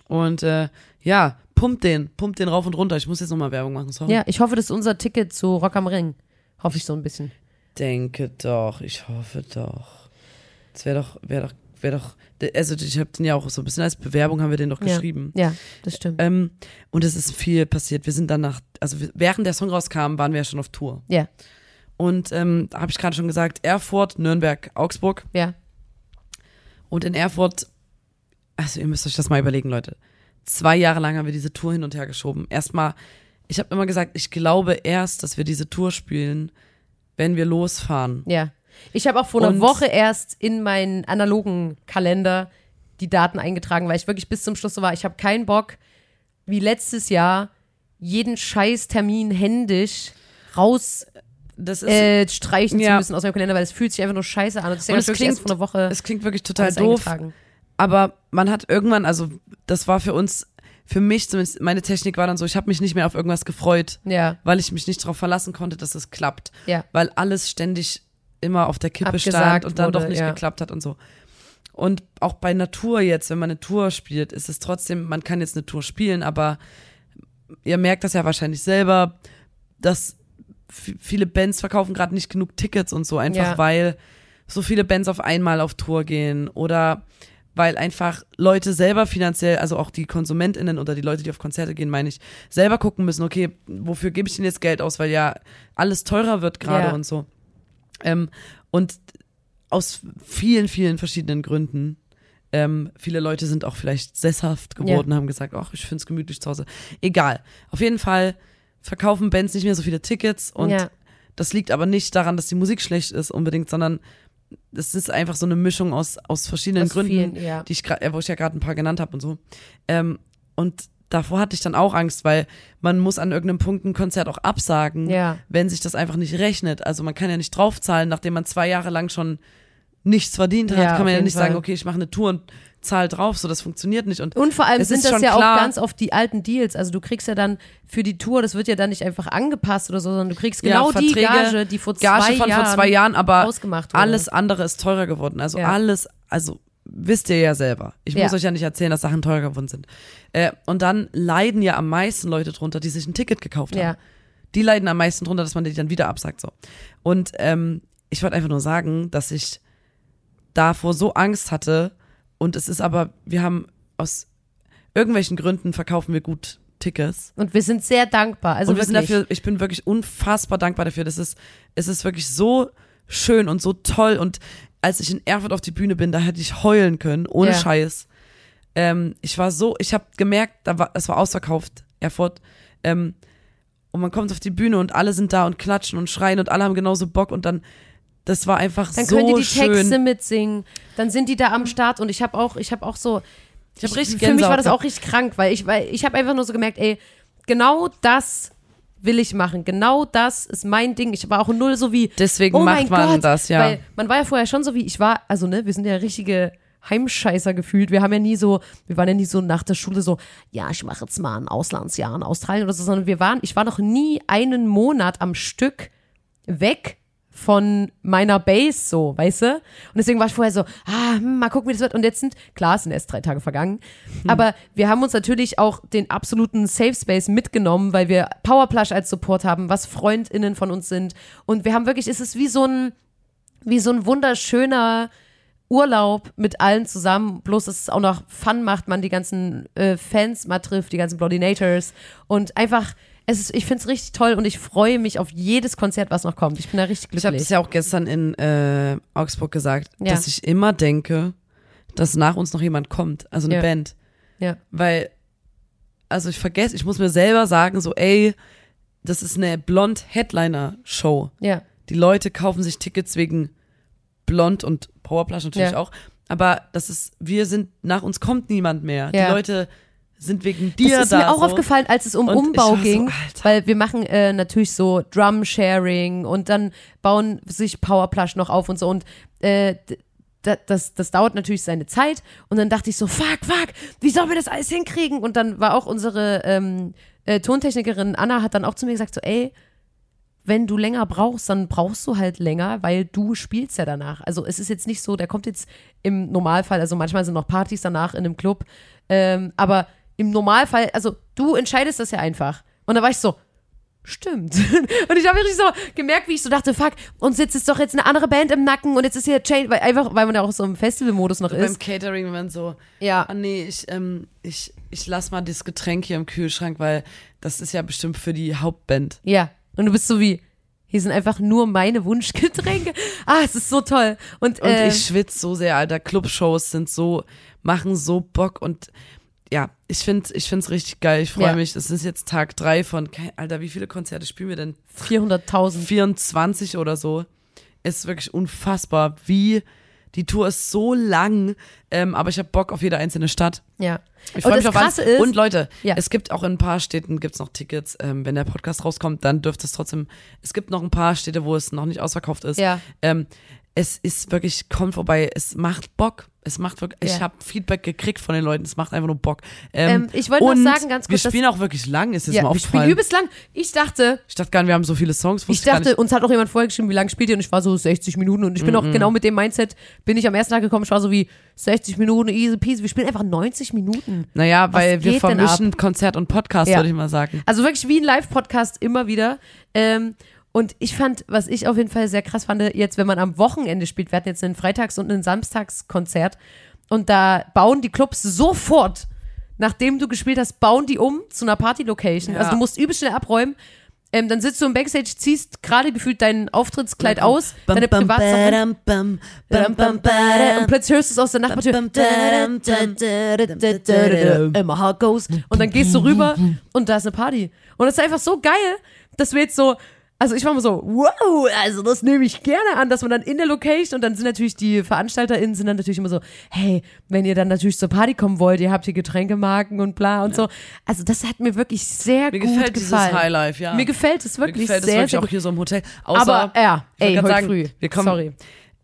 Und äh, ja, pumpt den, pumpt den rauf und runter. Ich muss jetzt nochmal Werbung machen, sorry. Ja, ich hoffe, das ist unser Ticket zu Rock am Ring. Hoffe ich so ein bisschen. Denke doch, ich hoffe doch. Das wäre doch, wäre doch, wäre doch, also ich habe den ja auch so ein bisschen als Bewerbung haben wir den doch Ja. geschrieben. Ja, das stimmt. Ähm, und es ist viel passiert. Wir sind dann nach, also während der Song rauskam, waren wir ja schon auf Tour. Ja, Und ähm, da habe ich gerade schon gesagt, Erfurt, Nürnberg, Augsburg. ja. Und in Erfurt, also ihr müsst euch das mal überlegen, Leute. Zwei Jahre lang haben wir diese Tour hin und her geschoben. Erstmal, ich habe immer gesagt, ich glaube erst, dass wir diese Tour spielen, wenn wir losfahren. Ja. Ich habe auch vor einer Und- Woche erst in meinen analogen Kalender die Daten eingetragen, weil ich wirklich bis zum Schluss so war, ich habe keinen Bock, wie letztes Jahr, jeden scheiß Termin händisch raus Das ist, äh, streichen zu Ja. müssen aus meinem Kalender, weil es fühlt sich einfach nur scheiße an. Und Und erst klingt- vor einer Woche es klingt wirklich total doof, aber man hat irgendwann, also das war für uns, für mich zumindest, meine Technik war dann so, ich habe mich nicht mehr auf irgendwas gefreut, Ja, weil ich mich nicht darauf verlassen konnte, dass es klappt. ja. weil alles ständig immer auf der Kippe Abgesagt stand und dann wurde, doch nicht ja. geklappt hat und so. Und auch bei Natur jetzt, wenn man eine Tour spielt, ist es trotzdem, man kann jetzt eine Tour spielen, aber ihr merkt das ja wahrscheinlich selber, dass viele Bands verkaufen gerade nicht genug Tickets und so, einfach Ja. weil so viele Bands auf einmal auf Tour gehen oder weil einfach Leute selber finanziell, also auch die KonsumentInnen oder die Leute, die auf Konzerte gehen, meine ich, selber gucken müssen, okay, wofür gebe ich denn jetzt Geld aus, weil ja alles teurer wird gerade Ja. und so. Ähm, und aus vielen, vielen verschiedenen Gründen. Ähm, viele Leute sind auch vielleicht sesshaft geworden, haben gesagt, ach, ich finde es gemütlich zu Hause. Egal. Auf jeden Fall verkaufen Bands nicht mehr so viele Tickets und Ja. das liegt aber nicht daran, dass die Musik schlecht ist unbedingt, sondern es ist einfach so eine Mischung aus, aus verschiedenen Aus Gründen, vielen, ja. die ich grad, äh, wo ich ja gerade ein paar genannt habe und so. Ähm, und davor hatte ich dann auch Angst, weil man muss an irgendeinem Punkt ein Konzert auch absagen, Ja. wenn sich das einfach nicht rechnet. Also man kann ja nicht draufzahlen, nachdem man zwei Jahre lang schon nichts verdient hat, Ja, kann man ja nicht sagen, Fall. okay, ich mache eine Tour und zahl drauf, so das funktioniert nicht. Und Und vor allem Es sind das ja klar- auch ganz oft die alten Deals. Also du kriegst ja dann für die Tour, das wird ja dann nicht einfach angepasst oder so, sondern du kriegst Ja, genau die Verträge, Gage, die vor Gage zwei von Jahren vor zwei Jahren, aber ausgemacht wurde. alles andere ist teurer geworden. Also Ja. alles, also wisst ihr ja selber. Ich Ja. muss euch ja nicht erzählen, dass Sachen teurer geworden sind. Äh, und dann leiden ja am meisten Leute drunter, die sich ein Ticket gekauft haben. Ja. Die leiden am meisten drunter, dass man die dann wieder absagt. So. Und ähm, ich wollte einfach nur sagen, dass ich davor so Angst hatte. Und es ist aber, wir haben aus irgendwelchen Gründen verkaufen wir gut Tickets. Und wir sind sehr dankbar. Also und wir sind dafür, ich bin wirklich unfassbar dankbar dafür. Das ist, es ist wirklich so schön und so toll. Und als ich in Erfurt auf die Bühne bin, da hätte ich heulen können, ohne Ja. Scheiß. Ähm, ich war so, ich habe gemerkt, da war, es war ausverkauft, Erfurt. Ähm, und man kommt auf die Bühne und alle sind da und klatschen und schreien und alle haben genauso Bock und dann, das war einfach dann so können die die schön. Texte mitsingen. Dann sind die da am Start und ich habe auch, ich habe auch so, Ich hab richtig Für mich war das auch richtig krank, weil ich, weil ich habe einfach nur so gemerkt, ey, genau das will ich machen. Genau das ist mein Ding. Ich war auch null so wie. Deswegen oh macht man Gott, das, ja. Weil man war ja vorher schon so wie, ich war, also ne, wir sind ja richtige Heimscheißer gefühlt. Wir haben ja nie so, wir waren ja nie so nach der Schule so, ja, ich mache jetzt mal ein Auslandsjahr in Australien oder so, sondern wir waren, ich war noch nie einen Monat am Stück weg von meiner Base so, weißt du? Und deswegen war ich vorher so, ah, hm, mal gucken, wie das wird. Und jetzt sind, klar, es sind erst drei Tage vergangen, aber wir haben uns natürlich auch den absoluten Safe Space mitgenommen, weil wir Powerplush als Support haben, was FreundInnen von uns sind. Und wir haben wirklich, es ist wie so ein, wie so ein wunderschöner Urlaub mit allen zusammen, bloß dass es auch noch Fun macht, man die ganzen äh, Fans mal trifft, die ganzen Bloodinators und einfach, es ist, ich finde es richtig toll und ich freue mich auf jedes Konzert, was noch kommt. Ich bin da richtig Ich habe glücklich. das ja auch gestern in äh, Augsburg gesagt, Ja. dass ich immer denke, dass nach uns noch jemand kommt, also eine Ja. Band. ja. Weil, also ich vergesse, ich muss mir selber sagen, so, ey, das ist eine Blond-Headliner-Show. ja. Die Leute kaufen sich Tickets wegen Blond und Powerplush natürlich Ja. auch. Aber das ist, wir sind, nach uns kommt niemand mehr. Ja. Die Leute sind wegen dir Das ist da. mir auch so. aufgefallen, als es um Und Umbau so, ging, Alter. weil wir machen äh, natürlich so Drum-Sharing und dann bauen sich Powerplush noch auf und so und äh, d- da- das, das dauert natürlich seine Zeit und dann dachte ich so, fuck, fuck, wie sollen wir das alles hinkriegen? Und dann war auch unsere ähm, äh, Tontechnikerin Anna hat dann auch zu mir gesagt so, ey, wenn du länger brauchst, dann brauchst du halt länger, weil du spielst ja danach. Also es ist jetzt nicht so, der kommt jetzt im Normalfall, also manchmal sind noch Partys danach in einem Club, ähm, aber im Normalfall, also du entscheidest das ja einfach. Und da war ich so, stimmt. Und ich habe wirklich so gemerkt, wie ich so dachte, fuck, uns sitzt jetzt doch jetzt eine andere Band im Nacken und jetzt ist hier Chain, weil einfach, weil man ja auch so im Festivalmodus noch Beim ist. Catering, wenn man so, Ja. ah nee, ich, ähm, ich, ich lass mal das Getränk hier im Kühlschrank, weil das ist ja bestimmt für die Hauptband. Ja. Und du bist so wie, hier sind einfach nur meine Wunschgetränke. Ah, es ist so toll. Und, Und äh, ich schwitze so sehr, Alter. Clubshows sind so, machen so Bock und ja, ich finde ich find's richtig geil. Ich freue Ja. mich. Es ist jetzt Tag drei von, Alter, wie viele Konzerte spielen wir denn? 400.000. 24 oder so. Ist wirklich unfassbar, wie die Tour ist so lang, ähm, aber ich habe Bock auf jede einzelne Stadt. Ja. Ich freue mich auf alles. Ist- Und Leute, Ja. es gibt auch in ein paar Städten gibt's noch Tickets. Ähm, wenn der Podcast rauskommt, dann dürfte es trotzdem. Es gibt noch ein paar Städte, wo es noch nicht ausverkauft ist. Ja. Ähm, es ist wirklich, kommt vorbei, es macht Bock. Es macht wirklich, Ja. ich habe Feedback gekriegt von den Leuten, es macht einfach nur Bock. Ähm, ich wollte noch sagen, ganz kurz, Wir spielen auch wirklich lang, ist jetzt Ja, mal wir spielen aufgefallen. übelst lang. Ich dachte, Ich dachte gar nicht, wir haben so viele Songs. ich dachte, uns hat auch jemand vorher geschrieben, wie lange spielt ihr? Und ich war so 60 Minuten. Und ich bin auch genau mit dem Mindset, bin ich am ersten Tag gekommen. Ich war so wie 60 Minuten, easy peasy. Wir spielen einfach 90 Minuten. Naja, Was weil wir vermischen Konzert und Podcast, Ja. würde ich mal sagen. Also wirklich wie ein Live-Podcast immer wieder. Ähm, und ich fand, was ich auf jeden Fall sehr krass fand, jetzt, wenn man am Wochenende spielt, wir hatten jetzt einen Freitags- und einen Samstagskonzert und da bauen die Clubs sofort, nachdem du gespielt hast, bauen die um zu einer Party-Location. Ja. Also du musst übel schnell abräumen. Ähm, dann sitzt du im Backstage, ziehst gerade gefühlt dein Auftrittkleid aus, Bam, deine Privatsachen. bam. Und plötzlich hörst du es aus der Nachbartür. My heart goes. Und dann gehst du rüber und da ist eine Party. Und das ist einfach so geil, dass wir jetzt so, also ich war mal so, wow, also das nehme ich gerne an, dass man dann in der Location und dann sind natürlich die VeranstalterInnen sind dann natürlich immer so, hey, wenn ihr dann natürlich zur Party kommen wollt, ihr habt hier Getränkemarken und bla und so. Also das hat mir wirklich sehr Mir gut gefällt dieses gefallen. Highlife, ja. Mir gefällt es Mir wirklich gefällt es sehr, wirklich sehr auch gut. hier so im Hotel. Außer, Aber ja, ey, heute sagen, früh. Wir kommen, Sorry.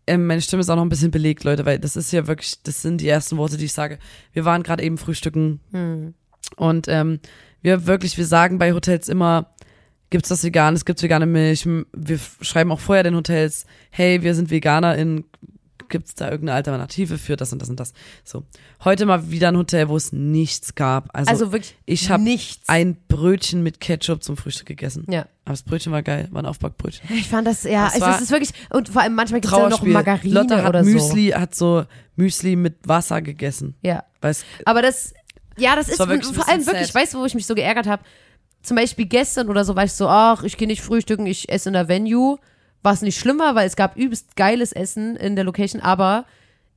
Ähm, meine Stimme ist auch noch ein bisschen belegt, Leute, weil das ist ja wirklich, das sind die ersten Worte, die ich sage. Wir waren gerade eben frühstücken Hm. und ähm, wir wirklich, wir sagen bei Hotels immer, gibt's das Veganes, gibt's vegane Milch. Wir schreiben auch vorher den Hotels, hey, wir sind VeganerInnen, gibt's da irgendeine Alternative für das und das und das. So. Heute mal wieder ein Hotel, wo es nichts gab. Also, Also wirklich ich habe ein Brötchen mit Ketchup zum Frühstück gegessen. ja. Aber das Brötchen war geil, war ein Aufbackbrötchen. Ich fand das, ja, Das es war- ist, ist wirklich, und vor allem manchmal gibt es ja noch. Margarine Lotta hat oder Müsli, hat so Müsli mit Wasser gegessen. so. Ja. Weil es Aber das, ja, das, ist wirklich ein vor allem wirklich, sad. weißt du, wo ich mich so geärgert habe? Zum Beispiel gestern oder so war ich so, ach, ich gehe nicht frühstücken, ich esse in der Venue. Was nicht schlimm war, weil es gab übelst geiles Essen in der Location, aber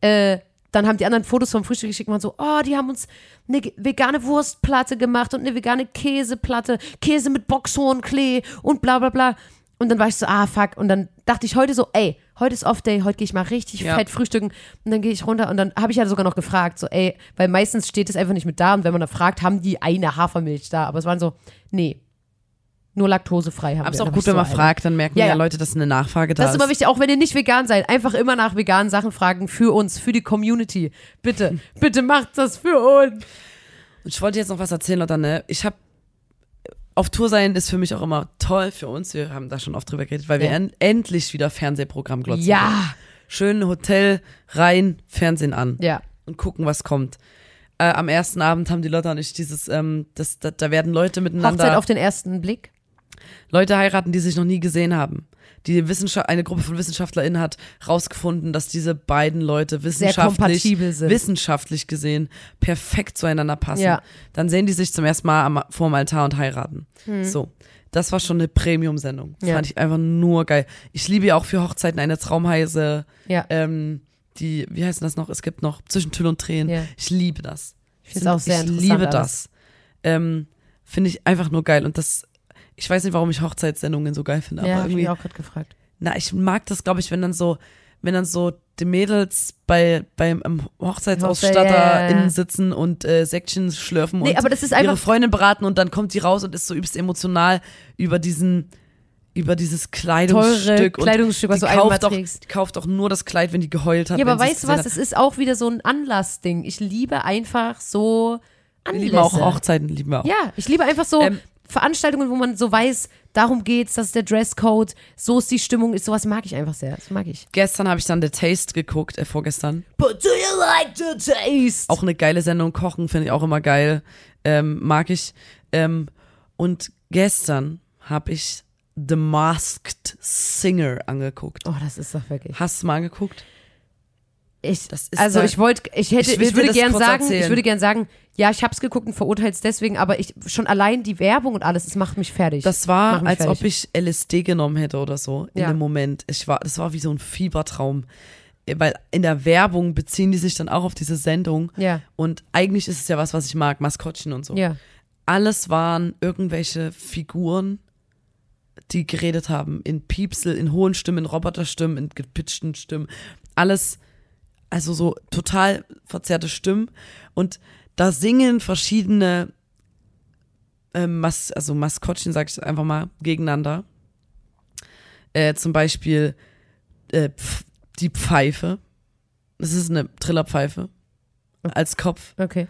äh, dann haben die anderen Fotos vom Frühstück geschickt und waren so, oh, die haben uns eine vegane Wurstplatte gemacht und eine vegane Käseplatte, Käse mit Boxhornklee und bla bla bla. Und dann war ich so, ah, fuck. Und dann dachte ich heute so, ey, heute ist Off-Day, heute gehe ich mal richtig Ja. fett frühstücken. Und dann gehe ich runter und dann habe ich ja sogar noch gefragt, so, ey, weil meistens steht es einfach nicht mit da und wenn man da fragt, haben die eine Hafermilch da. Aber es waren so, nee, nur laktosefrei haben aber es ist auch gut, wenn so, man Alter. fragt, dann merken Ja, ja. Leute, dass eine Nachfrage da Das ist immer ist. wichtig, auch wenn ihr nicht vegan seid, einfach immer nach veganen Sachen fragen für uns, für die Community. Bitte, bitte macht das für uns. Ich wollte jetzt noch was erzählen, Lotta, ne? Ich habe auf Tour sein ist für mich auch immer toll für uns. Wir haben da schon oft drüber geredet, weil wir Ja. en endlich wieder Fernsehprogramm glotzen. Ja, Schön Hotel, rein, Fernsehen an ja. und gucken, was kommt. Äh, am ersten Abend haben die Lotta und ich dieses, ähm, das, da, da werden Leute miteinander. Hochzeit auf den ersten Blick. Leute heiraten, die sich noch nie gesehen haben. Die Wissenschaft, eine Gruppe von WissenschaftlerInnen hat rausgefunden, dass diese beiden Leute wissenschaftlich, wissenschaftlich gesehen perfekt zueinander passen. Ja. Dann sehen die sich zum ersten Mal am, vorm Altar und heiraten. So. Das war schon eine Premium-Sendung. Ja. fand ich einfach nur geil. Ich liebe ja auch für Hochzeiten eine Traumheise, Ja. ähm, die, wie heißt denn das noch? Es gibt noch zwischen Tüll und Tränen. Ja. Ich liebe das. Ich finde es auch sehr ich liebe das. Ähm, finde ich einfach nur geil. Und das, ich weiß nicht, warum ich Hochzeitssendungen so geil finde, Ja, aber hab ich irgendwie, mich auch gerade gefragt. na, ich mag das, glaube ich, wenn dann so, wenn dann so die Mädels bei, beim Hochzeitsausstatter Ja, ja, ja. innen sitzen und äh, Säckchen schlürfen Nee, und ihre Freundin beraten und dann kommt die raus und ist so übelst emotional über diesen, über dieses Kleidungsstück. teure und Kleidungsstück, was die du kauft, trägst. die kauft auch nur das Kleid, wenn die geheult hat. Ja, aber weißt du was, es ist auch wieder so ein Anlassding. Ich liebe einfach so Wir Anlässe. lieben auch Hochzeiten, lieben wir auch. Ja, ich liebe einfach so Ähm, Veranstaltungen, wo man so weiß, darum geht's, das ist der Dresscode, so ist die Stimmung, ist sowas mag ich einfach sehr. Das mag ich. Gestern habe ich dann The Taste geguckt, äh, vorgestern. But do you like the taste? Auch eine geile Sendung, Kochen finde ich auch immer geil. Ähm, mag ich. Ähm, und gestern habe ich The Masked Singer angeguckt. Oh, das ist doch wirklich. Hast du mal angeguckt? Ich, also da- ich wollte, ich hätte, Ich ich, würde gern sagen, erzählen. ich würde gern sagen, ja, ich hab's geguckt und verurteil's deswegen, aber ich schon allein die Werbung und alles, es macht mich fertig. Das war, als fertig. ob ich LSD genommen hätte oder so in Ja. dem Moment. Ich war, das war wie so ein Fiebertraum. Weil in der Werbung beziehen die sich dann auch auf diese Sendung. Ja. Und eigentlich ist es ja was, was ich mag, Maskottchen und so. ja. alles waren irgendwelche Figuren, die geredet haben. In Piepsel, in hohen Stimmen, in Roboterstimmen, in gepitchten Stimmen. Alles, also so total verzerrte Stimmen. Und da singen verschiedene, ähm, Mas also Maskottchen, sag ich einfach mal, gegeneinander. Äh, zum Beispiel äh, die Pfeife. Das ist eine Trillerpfeife. Als Kopf. Okay.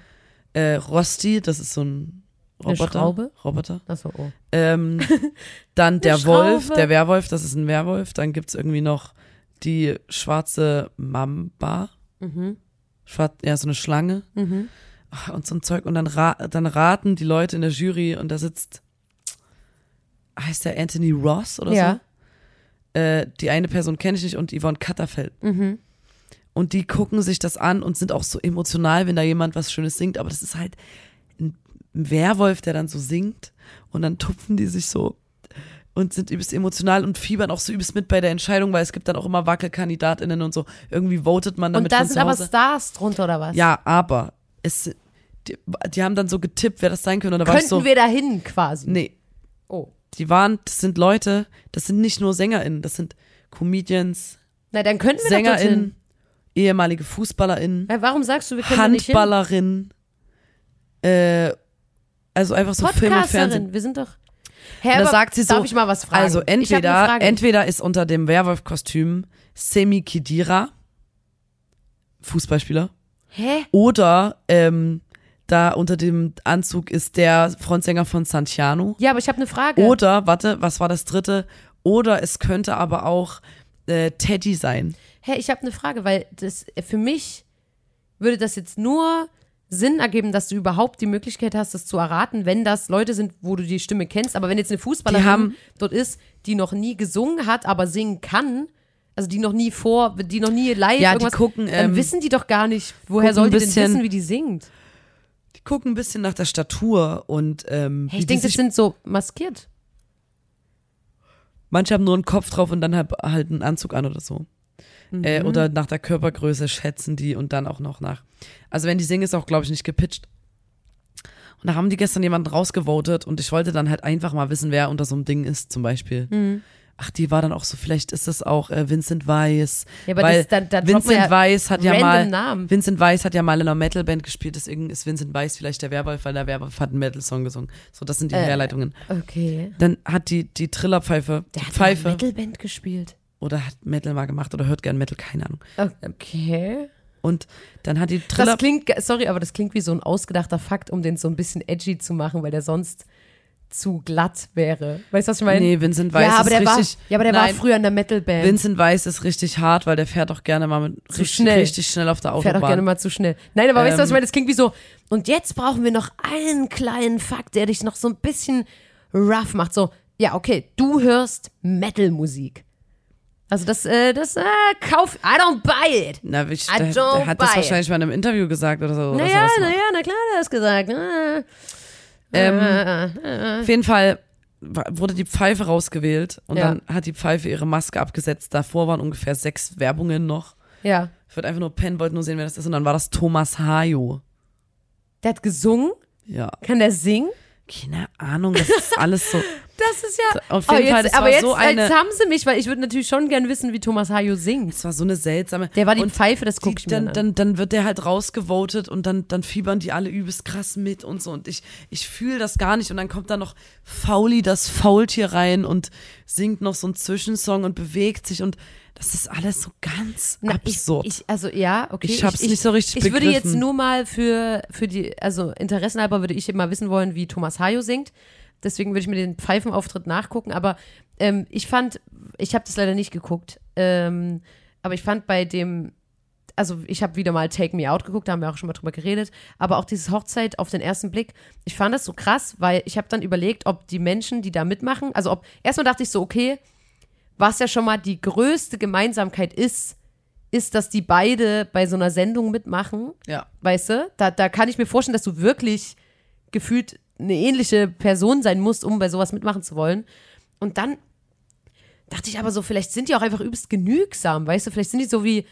Äh, Rosti, das ist so ein Eine Roboter. Schraube? Roboter. Achso, oh. Ähm, dann der Eine Wolf, der Werwolf, das ist ein Werwolf. Dann gibt's irgendwie noch die schwarze Mamba. Mhm. Schwarz, ja, so eine Schlange. Mhm. Und so ein Zeug. Und dann, ra dann raten die Leute in der Jury und da sitzt, heißt der Anthony Ross oder Ja. so? Äh, die eine Person kenne ich nicht und Yvonne Katterfeld. Mhm. Und die gucken sich das an und sind auch so emotional, wenn da jemand was Schönes singt. Aber das ist halt ein Werwolf, der dann so singt. Und dann tupfen die sich so und sind übelst emotional und fiebern auch so übelst mit bei der Entscheidung, weil es gibt dann auch immer WackelkandidatInnen und so. Irgendwie votet man damit Und da sind aber. Stars drunter, oder was? Ja, aber es, die, die haben dann so getippt, wer das sein könnte. Und da war ich Könnten so, wir dahin quasi? nee, Oh. die waren, das sind Leute, das sind nicht nur SängerInnen, das sind Comedians, Na, dann könnten wir. SängerInnen, ehemalige FußballerInnen, Ja, warum sagst du, wir können da nicht hin? Handballerin, äh, also einfach so Film und Fernsehen. Wir sind doch. Hä, Und da sagt sie so, darf ich mal was fragen? Also entweder, entweder ist unter dem Werwolf-Kostüm Semi Khedira, Fußballspieler, Hä? oder ähm, da unter dem Anzug ist der Frontsänger von Santiano. Ja, aber ich habe eine Frage. Oder, warte, was war das dritte? Oder es könnte aber auch äh, Teddy sein. Hä, ich habe eine Frage, weil das für mich würde das jetzt nur Sinn ergeben, dass du überhaupt die Möglichkeit hast, das zu erraten, wenn das Leute sind, wo du die Stimme kennst. Aber wenn jetzt eine Fußballerin Die haben- dort ist, die noch nie gesungen hat, aber singen kann, also die noch nie vor, die noch nie live Ja, die irgendwas, gucken, dann ähm, wissen die doch gar nicht, woher soll die denn wissen, wie die singt. Die gucken ein bisschen nach der Statur und ähm, Hey, ich die denke, das sind so maskiert. manche haben nur einen Kopf drauf und dann halt, halt einen Anzug an oder so. Mhm. Äh, oder nach der Körpergröße schätzen die und dann auch noch nach. Also wenn die singen, ist auch, glaube ich, nicht gepitcht. Und da haben die gestern jemanden rausgevotet und ich wollte dann halt einfach mal wissen, wer unter so einem Ding ist, zum Beispiel. Mhm. Ach, die war dann auch so, vielleicht ist das auch äh, Vincent Weiss. Ja, aber weil das, dann, dann Vincent ja Weiss hat ja mal, Namen. Vincent Weiss hat ja mal in einer Metalband gespielt, deswegen ist Vincent Weiss vielleicht der Werwolf, weil der Werwolf hat einen Metal-Song gesungen. So, das sind die Äh, Herleitungen. Okay. Dann hat die, die Trillerpfeife, Der die hat Pfeife, eine Metalband gespielt. Oder hat Metal mal gemacht oder hört gern Metal, keine Ahnung. Okay. Und dann hat die Triller, Das klingt, sorry, aber das klingt wie so ein ausgedachter Fakt, um den so ein bisschen edgy zu machen, weil der sonst zu glatt wäre. Weißt du, was ich meine? nee, Vincent Weiss ja, aber ist der war, richtig, ja, aber der nein, war früher in der Metalband. Vincent Weiss ist richtig hart, weil der fährt auch gerne mal mit Zu richtig, schnell. richtig schnell auf der Fährt auch gerne Autobahn. mal zu schnell. Nein, aber weißt du, was ich Ähm, meine? Das klingt wie so, und jetzt brauchen wir noch einen kleinen Fakt, der dich noch so ein bisschen rough macht. So, ja, okay, du hörst Metal-Musik. Also das, äh, das, äh, kauf, I don't buy it. Na, ich, I der, don't der hat das buy it. wahrscheinlich mal in einem Interview gesagt oder so. Naja, naja, na klar, der hat es gesagt. Äh, Ähm, äh, äh. Auf jeden Fall wurde die Pfeife rausgewählt und Ja. dann hat die Pfeife ihre Maske abgesetzt. Davor waren ungefähr sechs Werbungen noch. Ja. Ich wollte einfach nur pennen, wollte nur sehen, wer das ist. Und dann war das Thomas Hayo. Der hat gesungen? Ja, Kann der singen? Keine Ahnung, das ist alles so. Das ist ja. Auf Oh, jeden Fall, jetzt, das aber war jetzt, so eine, jetzt haben sie mich, weil ich würde natürlich schon gern wissen, wie Thomas Hayo singt. es war so eine seltsame. Der war die Pfeife, das die, guck ich mir dann, an. dann, dann wird der halt rausgevotet und dann, dann fiebern die alle übelst krass mit und so. Und ich, ich fühle das gar nicht. Und dann kommt da noch Fauli, das Faultier rein und singt noch so einen Zwischensong und bewegt sich. Und das ist alles so ganz Na, absurd. Ich, ich, also ja, okay. Ich hab's nicht so richtig Ich würde jetzt begriffen. nur mal für, für die, also interessenhalber würde ich immer wissen wollen, wie Thomas Hayo singt. Deswegen würde ich mir den Pfeifenauftritt nachgucken. Aber ähm, ich fand, ich habe das leider nicht geguckt, ähm, aber ich fand bei dem, also ich habe wieder mal Take Me Out geguckt, da haben wir auch schon mal drüber geredet, aber auch dieses Hochzeit auf den ersten Blick, ich fand das so krass, weil ich habe dann überlegt, ob die Menschen, die da mitmachen, also ob, erstmal dachte ich so, okay, was ja schon mal die größte Gemeinsamkeit ist, ist, dass die beide bei so einer Sendung mitmachen. ja. Weißt du? Da, da kann ich mir vorstellen, dass du wirklich gefühlt eine ähnliche Person sein musst, um bei sowas mitmachen zu wollen. Und dann dachte ich aber so, vielleicht sind die auch einfach übelst genügsam, weißt du? Vielleicht sind die so wie,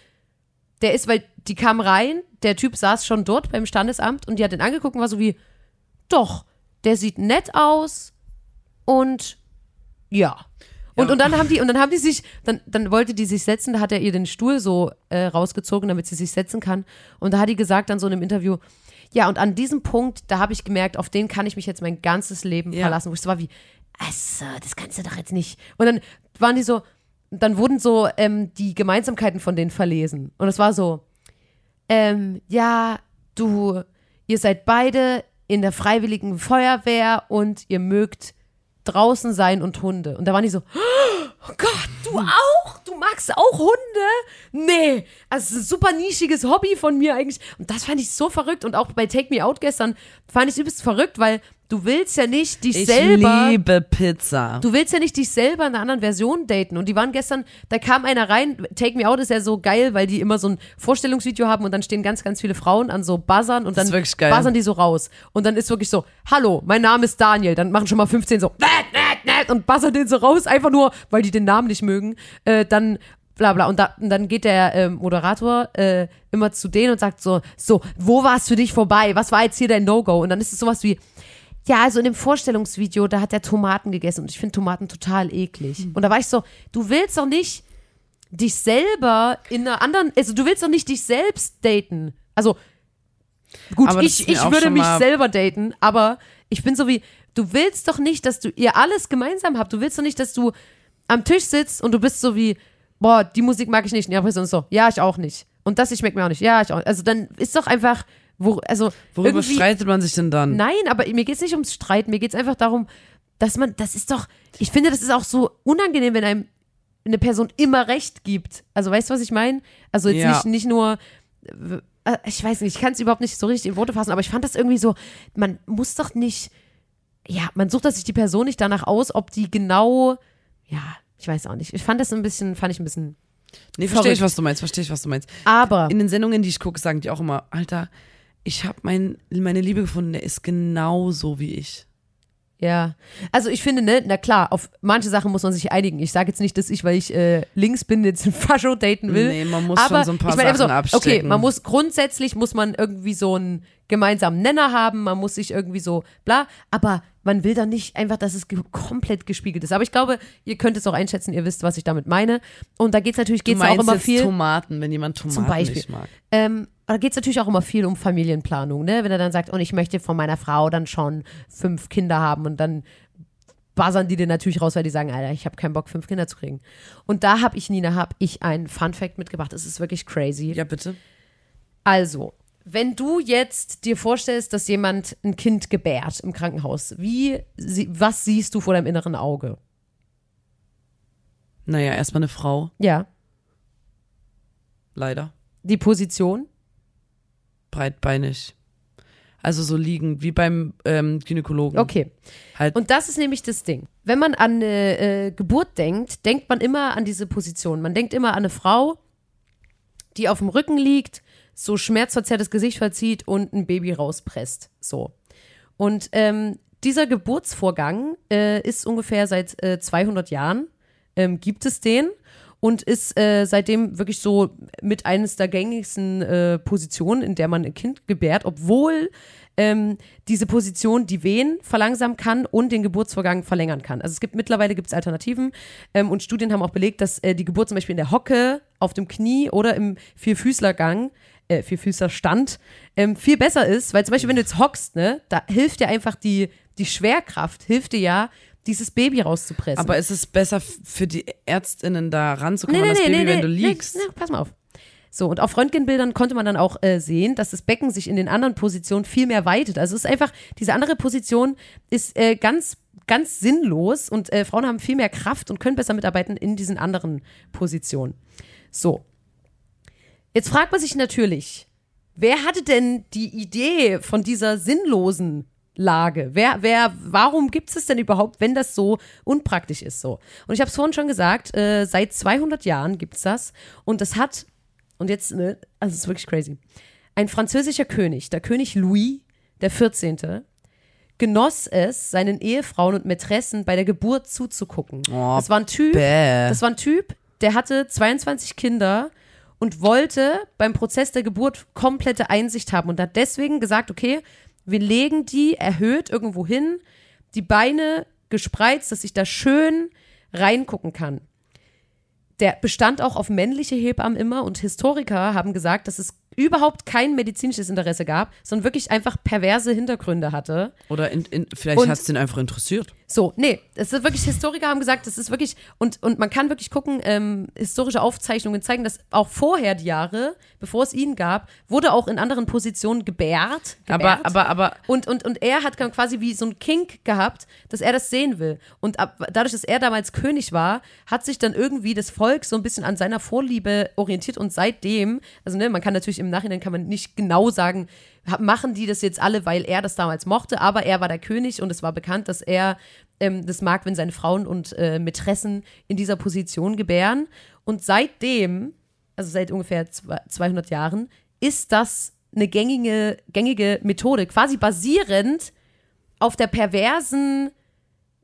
der ist, weil die kam rein, der Typ saß schon dort beim Standesamt und die hat den angeguckt und war so wie, doch, der sieht nett aus und ja. Und, Ja. und dann haben die, und dann haben die sich, dann, dann wollte die sich setzen, da hat er ihr den Stuhl so äh, rausgezogen, damit sie sich setzen kann. Und da hat die gesagt dann so in einem Interview, ja, und an diesem Punkt, da habe ich gemerkt, auf den kann ich mich jetzt mein ganzes Leben Ja. verlassen. Wo ich so war wie, also, das kannst du doch jetzt nicht. Und dann waren die so, dann wurden so ähm, die Gemeinsamkeiten von denen verlesen. Und es war so, ähm, ja, du, ihr seid beide in der freiwilligen Feuerwehr und ihr mögt draußen sein und Hunde. Und da waren die so, oh Gott, du auch? Du magst auch Hunde? Nee, also ein super nischiges Hobby von mir eigentlich. Und das fand ich so verrückt. Und auch bei Take Me Out gestern fand ich es übelst verrückt, weil du willst ja nicht dich Ich selber. liebe Pizza. Du willst ja nicht dich selber in einer anderen Version daten. Und die waren gestern, da kam einer rein, Take Me Out ist ja so geil, weil die immer so ein Vorstellungsvideo haben und dann stehen ganz, ganz viele Frauen an so Buzzern und Das ist dann wirklich geil. buzzern die so raus. Und dann ist wirklich so, hallo, mein Name ist Daniel. Dann machen schon mal 15 so, "Nett, nett, nett", und buzzern den so raus, einfach nur, weil die den Namen nicht mögen. Äh, dann bla bla. Und, da, und dann geht der ähm, Moderator äh, immer zu denen und sagt so, so, wo war es für dich vorbei? Was war jetzt hier dein No-Go? Und dann ist es sowas wie, ja, also in dem Vorstellungsvideo, da hat er Tomaten gegessen und ich finde Tomaten total eklig. Und da war ich so, du willst doch nicht dich selber in einer anderen, also du willst doch nicht dich selbst daten. Also gut, Aber ich, ich würde mich selber daten, aber ich bin so wie, du willst doch nicht, dass du ihr alles gemeinsam habt. Du willst doch nicht, dass du am Tisch sitzt und du bist so wie, boah, die Musik mag ich nicht. Und die Person ist so, ja, ich auch nicht. Und das hier schmeckt mir auch nicht. Ja, ich auch. Also dann ist doch einfach, wo, also Worüber streitet man sich denn dann? Nein, aber mir geht es nicht ums Streiten, mir geht es einfach darum, dass man, das ist doch, ich finde, das ist auch so unangenehm, wenn einem eine Person immer recht gibt. Also weißt du, was ich meine? Also jetzt Ja. nicht, nicht nur, äh, ich weiß nicht, ich kann es überhaupt nicht so richtig in Worte fassen, aber ich fand das irgendwie so, man muss doch nicht, ja, man sucht sich die Person nicht danach aus, ob die genau, ja, ich weiß auch nicht. Ich fand das ein bisschen, fand ich ein bisschen, Nee, verstehe ich, was du meinst, verstehe ich, was du meinst. aber In den Sendungen, die ich gucke, sagen die auch immer, Alter, ich habe mein, meine Liebe gefunden, der ist genauso wie ich. Ja, also ich finde, ne, na klar, auf manche Sachen muss man sich einigen. Ich sage jetzt nicht, dass ich, weil ich äh, links bin, jetzt ein Fascho daten will. Nee, man muss aber schon so ein paar ich meine Sachen so, okay, abstecken. man muss grundsätzlich muss man irgendwie so einen gemeinsamen Nenner haben, man muss sich irgendwie so bla, aber man will dann nicht einfach, dass es komplett gespiegelt ist. Aber ich glaube, ihr könnt es auch einschätzen, ihr wisst, was ich damit meine. Und da geht's natürlich, Du geht's auch immer viel. Tomaten, wenn jemand Tomaten Beispiel. nicht mag. Ähm, da geht es natürlich auch immer viel um Familienplanung, ne? Wenn er dann sagt, und ich möchte von meiner Frau dann schon fünf Kinder haben und dann buzzern die dir natürlich raus, weil die sagen, Alter, ich habe keinen Bock, fünf Kinder zu kriegen. Und da habe ich, Nina, habe ich einen Fun Fact mitgebracht. Es ist wirklich crazy. Ja, bitte. Also, wenn du jetzt dir vorstellst, dass jemand ein Kind gebärt im Krankenhaus, wie, was siehst du vor deinem inneren Auge? Naja, erstmal eine Frau, Ja, leider. die Position. Breitbeinig. Also so liegend, wie beim ähm, Gynäkologen. Okay. Halt, Und das ist nämlich das Ding. Wenn man an eine äh, Geburt denkt, denkt man immer an diese Position. Man denkt immer an eine Frau, die auf dem Rücken liegt, so schmerzverzerrtes Gesicht verzieht und ein Baby rauspresst. So. Und ähm, dieser Geburtsvorgang äh, ist ungefähr seit äh, 200 Jahren, ähm, gibt es den und ist äh, seitdem wirklich so mit eines der gängigsten äh, Positionen, in der man ein Kind gebärt, obwohl ähm, diese Position die Wehen verlangsamen kann und den Geburtsvorgang verlängern kann. Also es gibt mittlerweile gibt es Alternativen ähm, und Studien haben auch belegt, dass äh, die Geburt zum Beispiel in der Hocke, auf dem Knie oder im Vierfüßlergang, äh, Vierfüßlerstand ähm, viel besser ist, weil zum Beispiel wenn du jetzt hockst, ne, da hilft dir einfach die die Schwerkraft hilft dir ja dieses Baby rauszupressen. aber ist es besser für die Ärztinnen da ranzukommen an das Baby, wenn du liegst? Nee, nee, pass mal auf. So, und auf Röntgenbildern konnte man dann auch äh, sehen, dass das Becken sich in den anderen Positionen viel mehr weitet. Also es ist einfach, diese andere Position ist äh, ganz, ganz sinnlos und äh, Frauen haben viel mehr Kraft und können besser mitarbeiten in diesen anderen Positionen. So. Jetzt fragt man sich natürlich, wer hatte denn die Idee von dieser sinnlosen Lage? Wer, wer, warum gibt es denn überhaupt, wenn das so unpraktisch ist so? Und ich habe es vorhin schon gesagt, äh, seit 200 Jahren gibt es das und das hat, und jetzt, ne, also es ist wirklich crazy, ein französischer König, der König Louis der 14., genoss es, seinen Ehefrauen und Mätressen bei der Geburt zuzugucken. Oh, das war ein Typ, bäh. das war ein Typ, der hatte 22 Kinder und wollte beim Prozess der Geburt komplette Einsicht haben und hat deswegen gesagt, okay, wir legen die erhöht irgendwo hin, die Beine gespreizt, dass ich da schön reingucken kann. Der bestand auch auf männliche Hebammen immer und Historiker haben gesagt, dass es überhaupt kein medizinisches Interesse gab, sondern wirklich einfach perverse Hintergründe hatte. Oder in, in, vielleicht hat es den einfach interessiert. So, nee, es ist wirklich, Historiker haben gesagt, das ist wirklich, und, und man kann wirklich gucken, ähm, historische Aufzeichnungen zeigen, dass auch vorher die Jahre, bevor es ihn gab, wurde auch in anderen Positionen gebärt. gebärt. Aber, aber, aber, Und, und, und er hat quasi wie so ein Kink gehabt, dass er das sehen will. Und ab, dadurch, dass er damals König war, hat sich dann irgendwie das Volk so ein bisschen an seiner Vorliebe orientiert und seitdem, also ne, man kann natürlich im Nachhinein kann man nicht genau sagen, machen die das jetzt alle, weil er das damals mochte, aber er war der König und es war bekannt, dass er ähm, das mag, wenn seine Frauen und äh, Mätressen in dieser Position gebären. Und seitdem, also seit ungefähr zwei- 200 Jahren, ist das eine gängige, gängige Methode, quasi basierend auf der perversen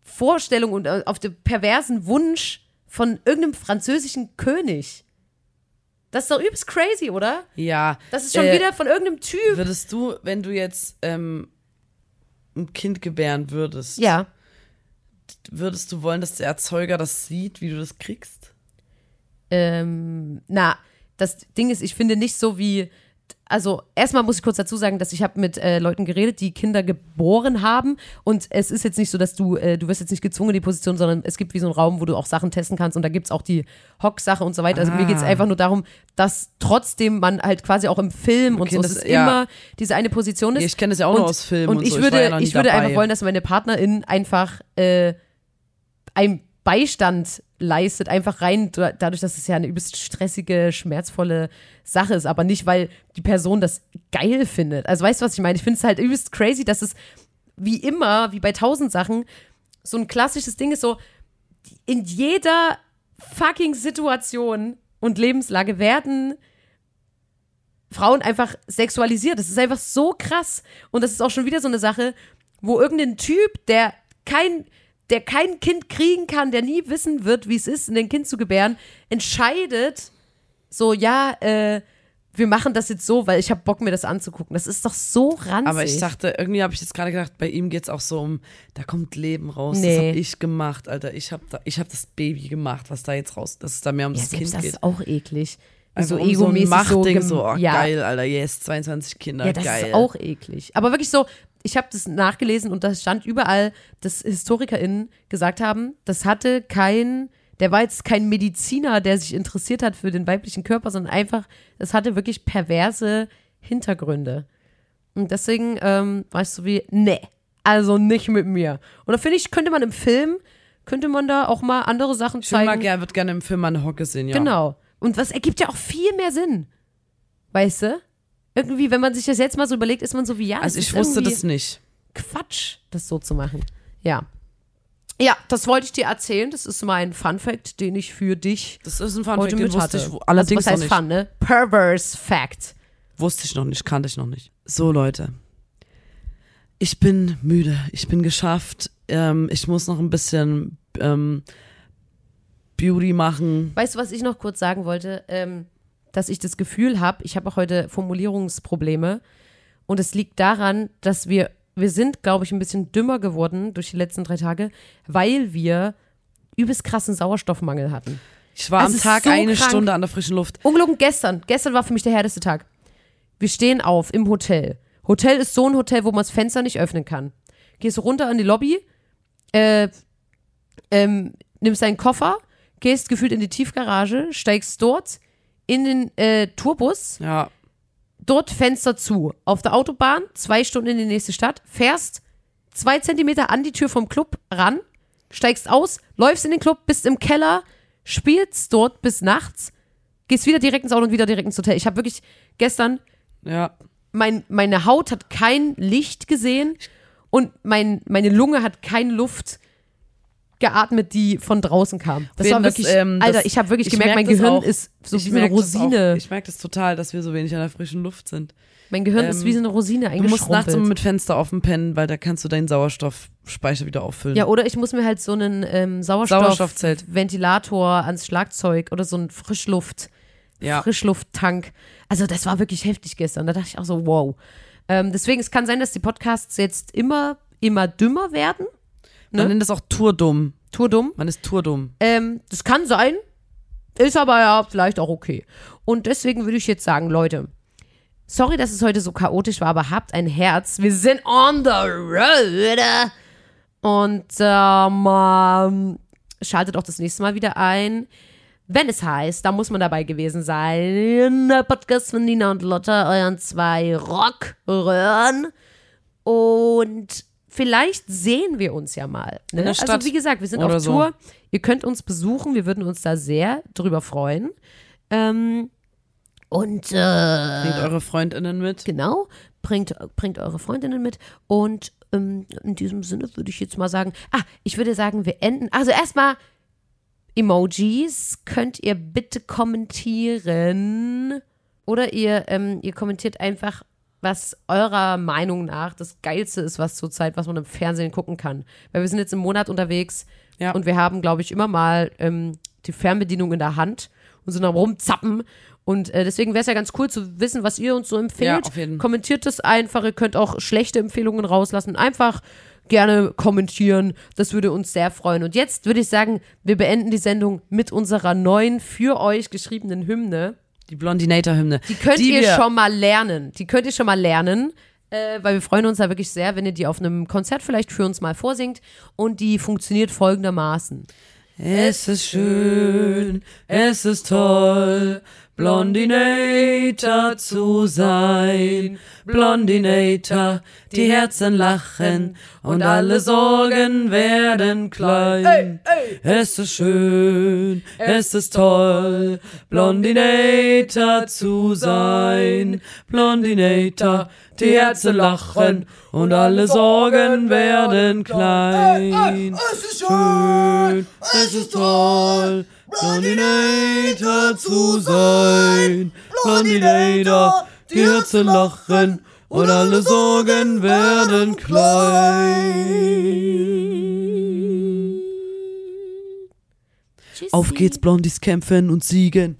Vorstellung und äh, auf dem perversen Wunsch von irgendeinem französischen König. Das ist doch übelst crazy, oder? ja. Das ist schon äh, wieder von irgendeinem Typ. Würdest du, wenn du jetzt ähm, ein Kind gebären würdest, Ja. würdest du wollen, dass der Erzeuger das sieht, wie du das kriegst? Ähm, na, das Ding ist, ich finde nicht so wie. Also erstmal muss ich kurz dazu sagen, dass ich habe mit äh, Leuten geredet, die Kinder geboren haben und es ist jetzt nicht so, dass du, äh, du wirst jetzt nicht gezwungen in die Position, sondern es gibt wie so einen Raum, wo du auch Sachen testen kannst und da gibt es auch die Hock-Sache und so weiter. Also mir geht es Ah. einfach nur darum, dass trotzdem man halt quasi auch im Film und Okay, so, das- es ja. immer diese eine Position ist. Ich kenne das ja auch und, nur aus Filmen und, und ich so. Ich würde, war ja ich würde dabei. einfach wollen, dass meine Partnerin einfach äh, einen Beistand leistet, einfach rein da- dadurch, dass es ja eine übelst stressige, schmerzvolle Sache ist, aber nicht, weil die Person das geil findet. Also weißt du, was ich meine? Ich finde es halt übelst crazy, dass es wie immer, wie bei tausend Sachen, so ein klassisches Ding ist so, in jeder fucking Situation und Lebenslage werden Frauen einfach sexualisiert. Das ist einfach so krass. Und das ist auch schon wieder so eine Sache, wo irgendein Typ, der kein, der kein Kind kriegen kann, der nie wissen wird, wie es ist, ein Kind zu gebären, entscheidet, so, ja, äh, wir machen das jetzt so, weil ich habe Bock, mir das anzugucken. Das ist doch so ranzig. Aber ich dachte, irgendwie habe ich jetzt gerade gedacht, bei ihm geht es auch so um, da kommt Leben raus. Nee. Das habe ich gemacht, Alter. Ich habe da, ich hab das Baby gemacht, was da jetzt raus, dass es da mehr um ja, das Kind das geht. ist auch eklig. Einfach so um so ein egomäßig so, Machtding, gem- so, oh, ja, geil, Alter, yes, 22 Kinder, Ja, das geil. ist auch eklig. Aber wirklich so, ich habe das nachgelesen und da stand überall, dass HistorikerInnen gesagt haben, das hatte kein, der war jetzt kein Mediziner, der sich interessiert hat für den weiblichen Körper, sondern einfach, das hatte wirklich perverse Hintergründe. Und deswegen ähm, war ich so wie, nee, also nicht mit mir. Und da finde ich, könnte man im Film, könnte man da auch mal andere Sachen ich will mal zeigen. gerne, würde gerne im Film mal eine Hocke sehen, ja. Genau. Und was ergibt ja auch viel mehr Sinn. Weißt du? Irgendwie, wenn man sich das jetzt mal so überlegt, ist man so wie, ja, Also ich ist wusste das nicht. Quatsch, das so zu machen. Ja. Ja, das wollte ich dir erzählen. Das ist mein Fun Fact, den ich für dich Das ist ein Fun heute Fact, den mit wusste hatte. ich wo- allerdings also, was heißt noch nicht. Fun, ne? Perverse Fact. Wusste ich noch nicht, kannte ich noch nicht. So, Leute. Ich bin müde. Ich bin geschafft. Ähm, ich muss noch ein bisschen ähm, Beauty machen. Weißt du, was ich noch kurz sagen wollte? Ähm, dass ich das Gefühl habe, ich habe auch heute Formulierungsprobleme. Und es liegt daran, dass wir, wir sind, glaube ich, ein bisschen dümmer geworden durch die letzten drei Tage, weil wir übelst krassen Sauerstoffmangel hatten. Ich war Es am Tag so eine krank. Stunde an der frischen Luft. Ungelogen gestern. Gestern war für mich der härteste Tag. Wir stehen auf im Hotel. Hotel ist so ein Hotel, wo man das Fenster nicht öffnen kann. Gehst runter in die Lobby, äh, ähm, nimmst deinen Koffer, gehst gefühlt in die Tiefgarage, steigst dort in den äh, Tourbus, Ja, dort Fenster zu. Auf der Autobahn, zwei Stunden in die nächste Stadt, fährst zwei Zentimeter an die Tür vom Club ran, steigst aus, läufst in den Club, bist im Keller, spielst dort bis nachts, gehst wieder direkt ins Auto und wieder direkt ins Hotel. Ich habe wirklich gestern, ja. mein, meine Haut hat kein Licht gesehen und mein, meine Lunge hat keine Luft geatmet, die von draußen kam. Das Wen war das, wirklich, ähm, Alter, das- ich habe wirklich ich gemerkt, merk mein das Gehirn auch. ist so ich wie eine das Rosine. Ich merke das total, dass wir so wenig an der frischen Luft sind. mein Gehirn ist ähm, wie so eine Rosine Du musst nachts immer mit Fenster offen pennen, weil da kannst du deinen Sauerstoffspeicher wieder auffüllen. Ja, oder ich muss mir halt so einen ähm, Sauerstoffzelt. Sauerstoffventilator ans Schlagzeug oder so einen Frischluft, Ja. Frischlufttank. Also das war wirklich heftig gestern. Da dachte ich auch so, wow. Ähm, deswegen, es kann sein, dass die Podcasts jetzt immer, immer dümmer werden. Man ne? nennt das auch Tourdumm. Tourdumm. Man ist Tourdumm. Ähm, das kann sein. Ist aber ja vielleicht auch okay. Und deswegen würde ich jetzt sagen, Leute, sorry, dass es heute so chaotisch war, aber habt ein Herz. Wir sind on the road. Und ähm, ähm, schaltet auch das nächste Mal wieder ein. Wenn es heißt, da muss man dabei gewesen sein. Der Podcast von Nina und Lotta, euren zwei Rockröhren. Und vielleicht sehen wir uns ja mal. Ne? Also wie gesagt, wir sind auf so. Tour. Ihr könnt uns besuchen. Wir würden uns da sehr drüber freuen. Ähm, und äh, Bringt eure FreundInnen mit. Genau, bringt, bringt eure Freundinnen mit. Und ähm, in diesem Sinne würde ich jetzt mal sagen, ah, ich würde sagen, wir enden. Also erstmal Emojis könnt ihr bitte kommentieren. Oder ihr, ähm, ihr kommentiert einfach, was eurer Meinung nach das Geilste ist, was zurzeit, was man im Fernsehen gucken kann. Weil wir sind jetzt im Monat unterwegs Ja. und wir haben, glaube ich, immer mal ähm, die Fernbedienung in der Hand und sind am rumzappen. Und äh, deswegen wäre es ja ganz cool zu wissen, was ihr uns so empfehlt. Ja. Kommentiert es einfach. Ihr könnt auch schlechte Empfehlungen rauslassen. Einfach gerne kommentieren. Das würde uns sehr freuen. Und jetzt würde ich sagen, wir beenden die Sendung mit unserer neuen, für euch geschriebenen Hymne. Die Blondinator-Hymne. Die könnt Die ihr schon mal lernen. Die könnt ihr schon mal lernen. Äh, weil wir freuen uns da wirklich sehr, wenn ihr die auf einem Konzert vielleicht für uns mal vorsingt. Und die funktioniert folgendermaßen. Es ist schön, es ist toll, Blondinator zu sein. Blondinator, die Herzen lachen und alle Sorgen werden klein. Es ist schön, es ist toll, Blondinator zu sein. Blondinator, die Herzen lachen und alle Sorgen werden klein. Es ist schön, es ist toll, Blondinator zu sein. Blondinator, die Herzen lachen und alle Sorgen werden klein. Auf geht's, Blondies kämpfen und siegen.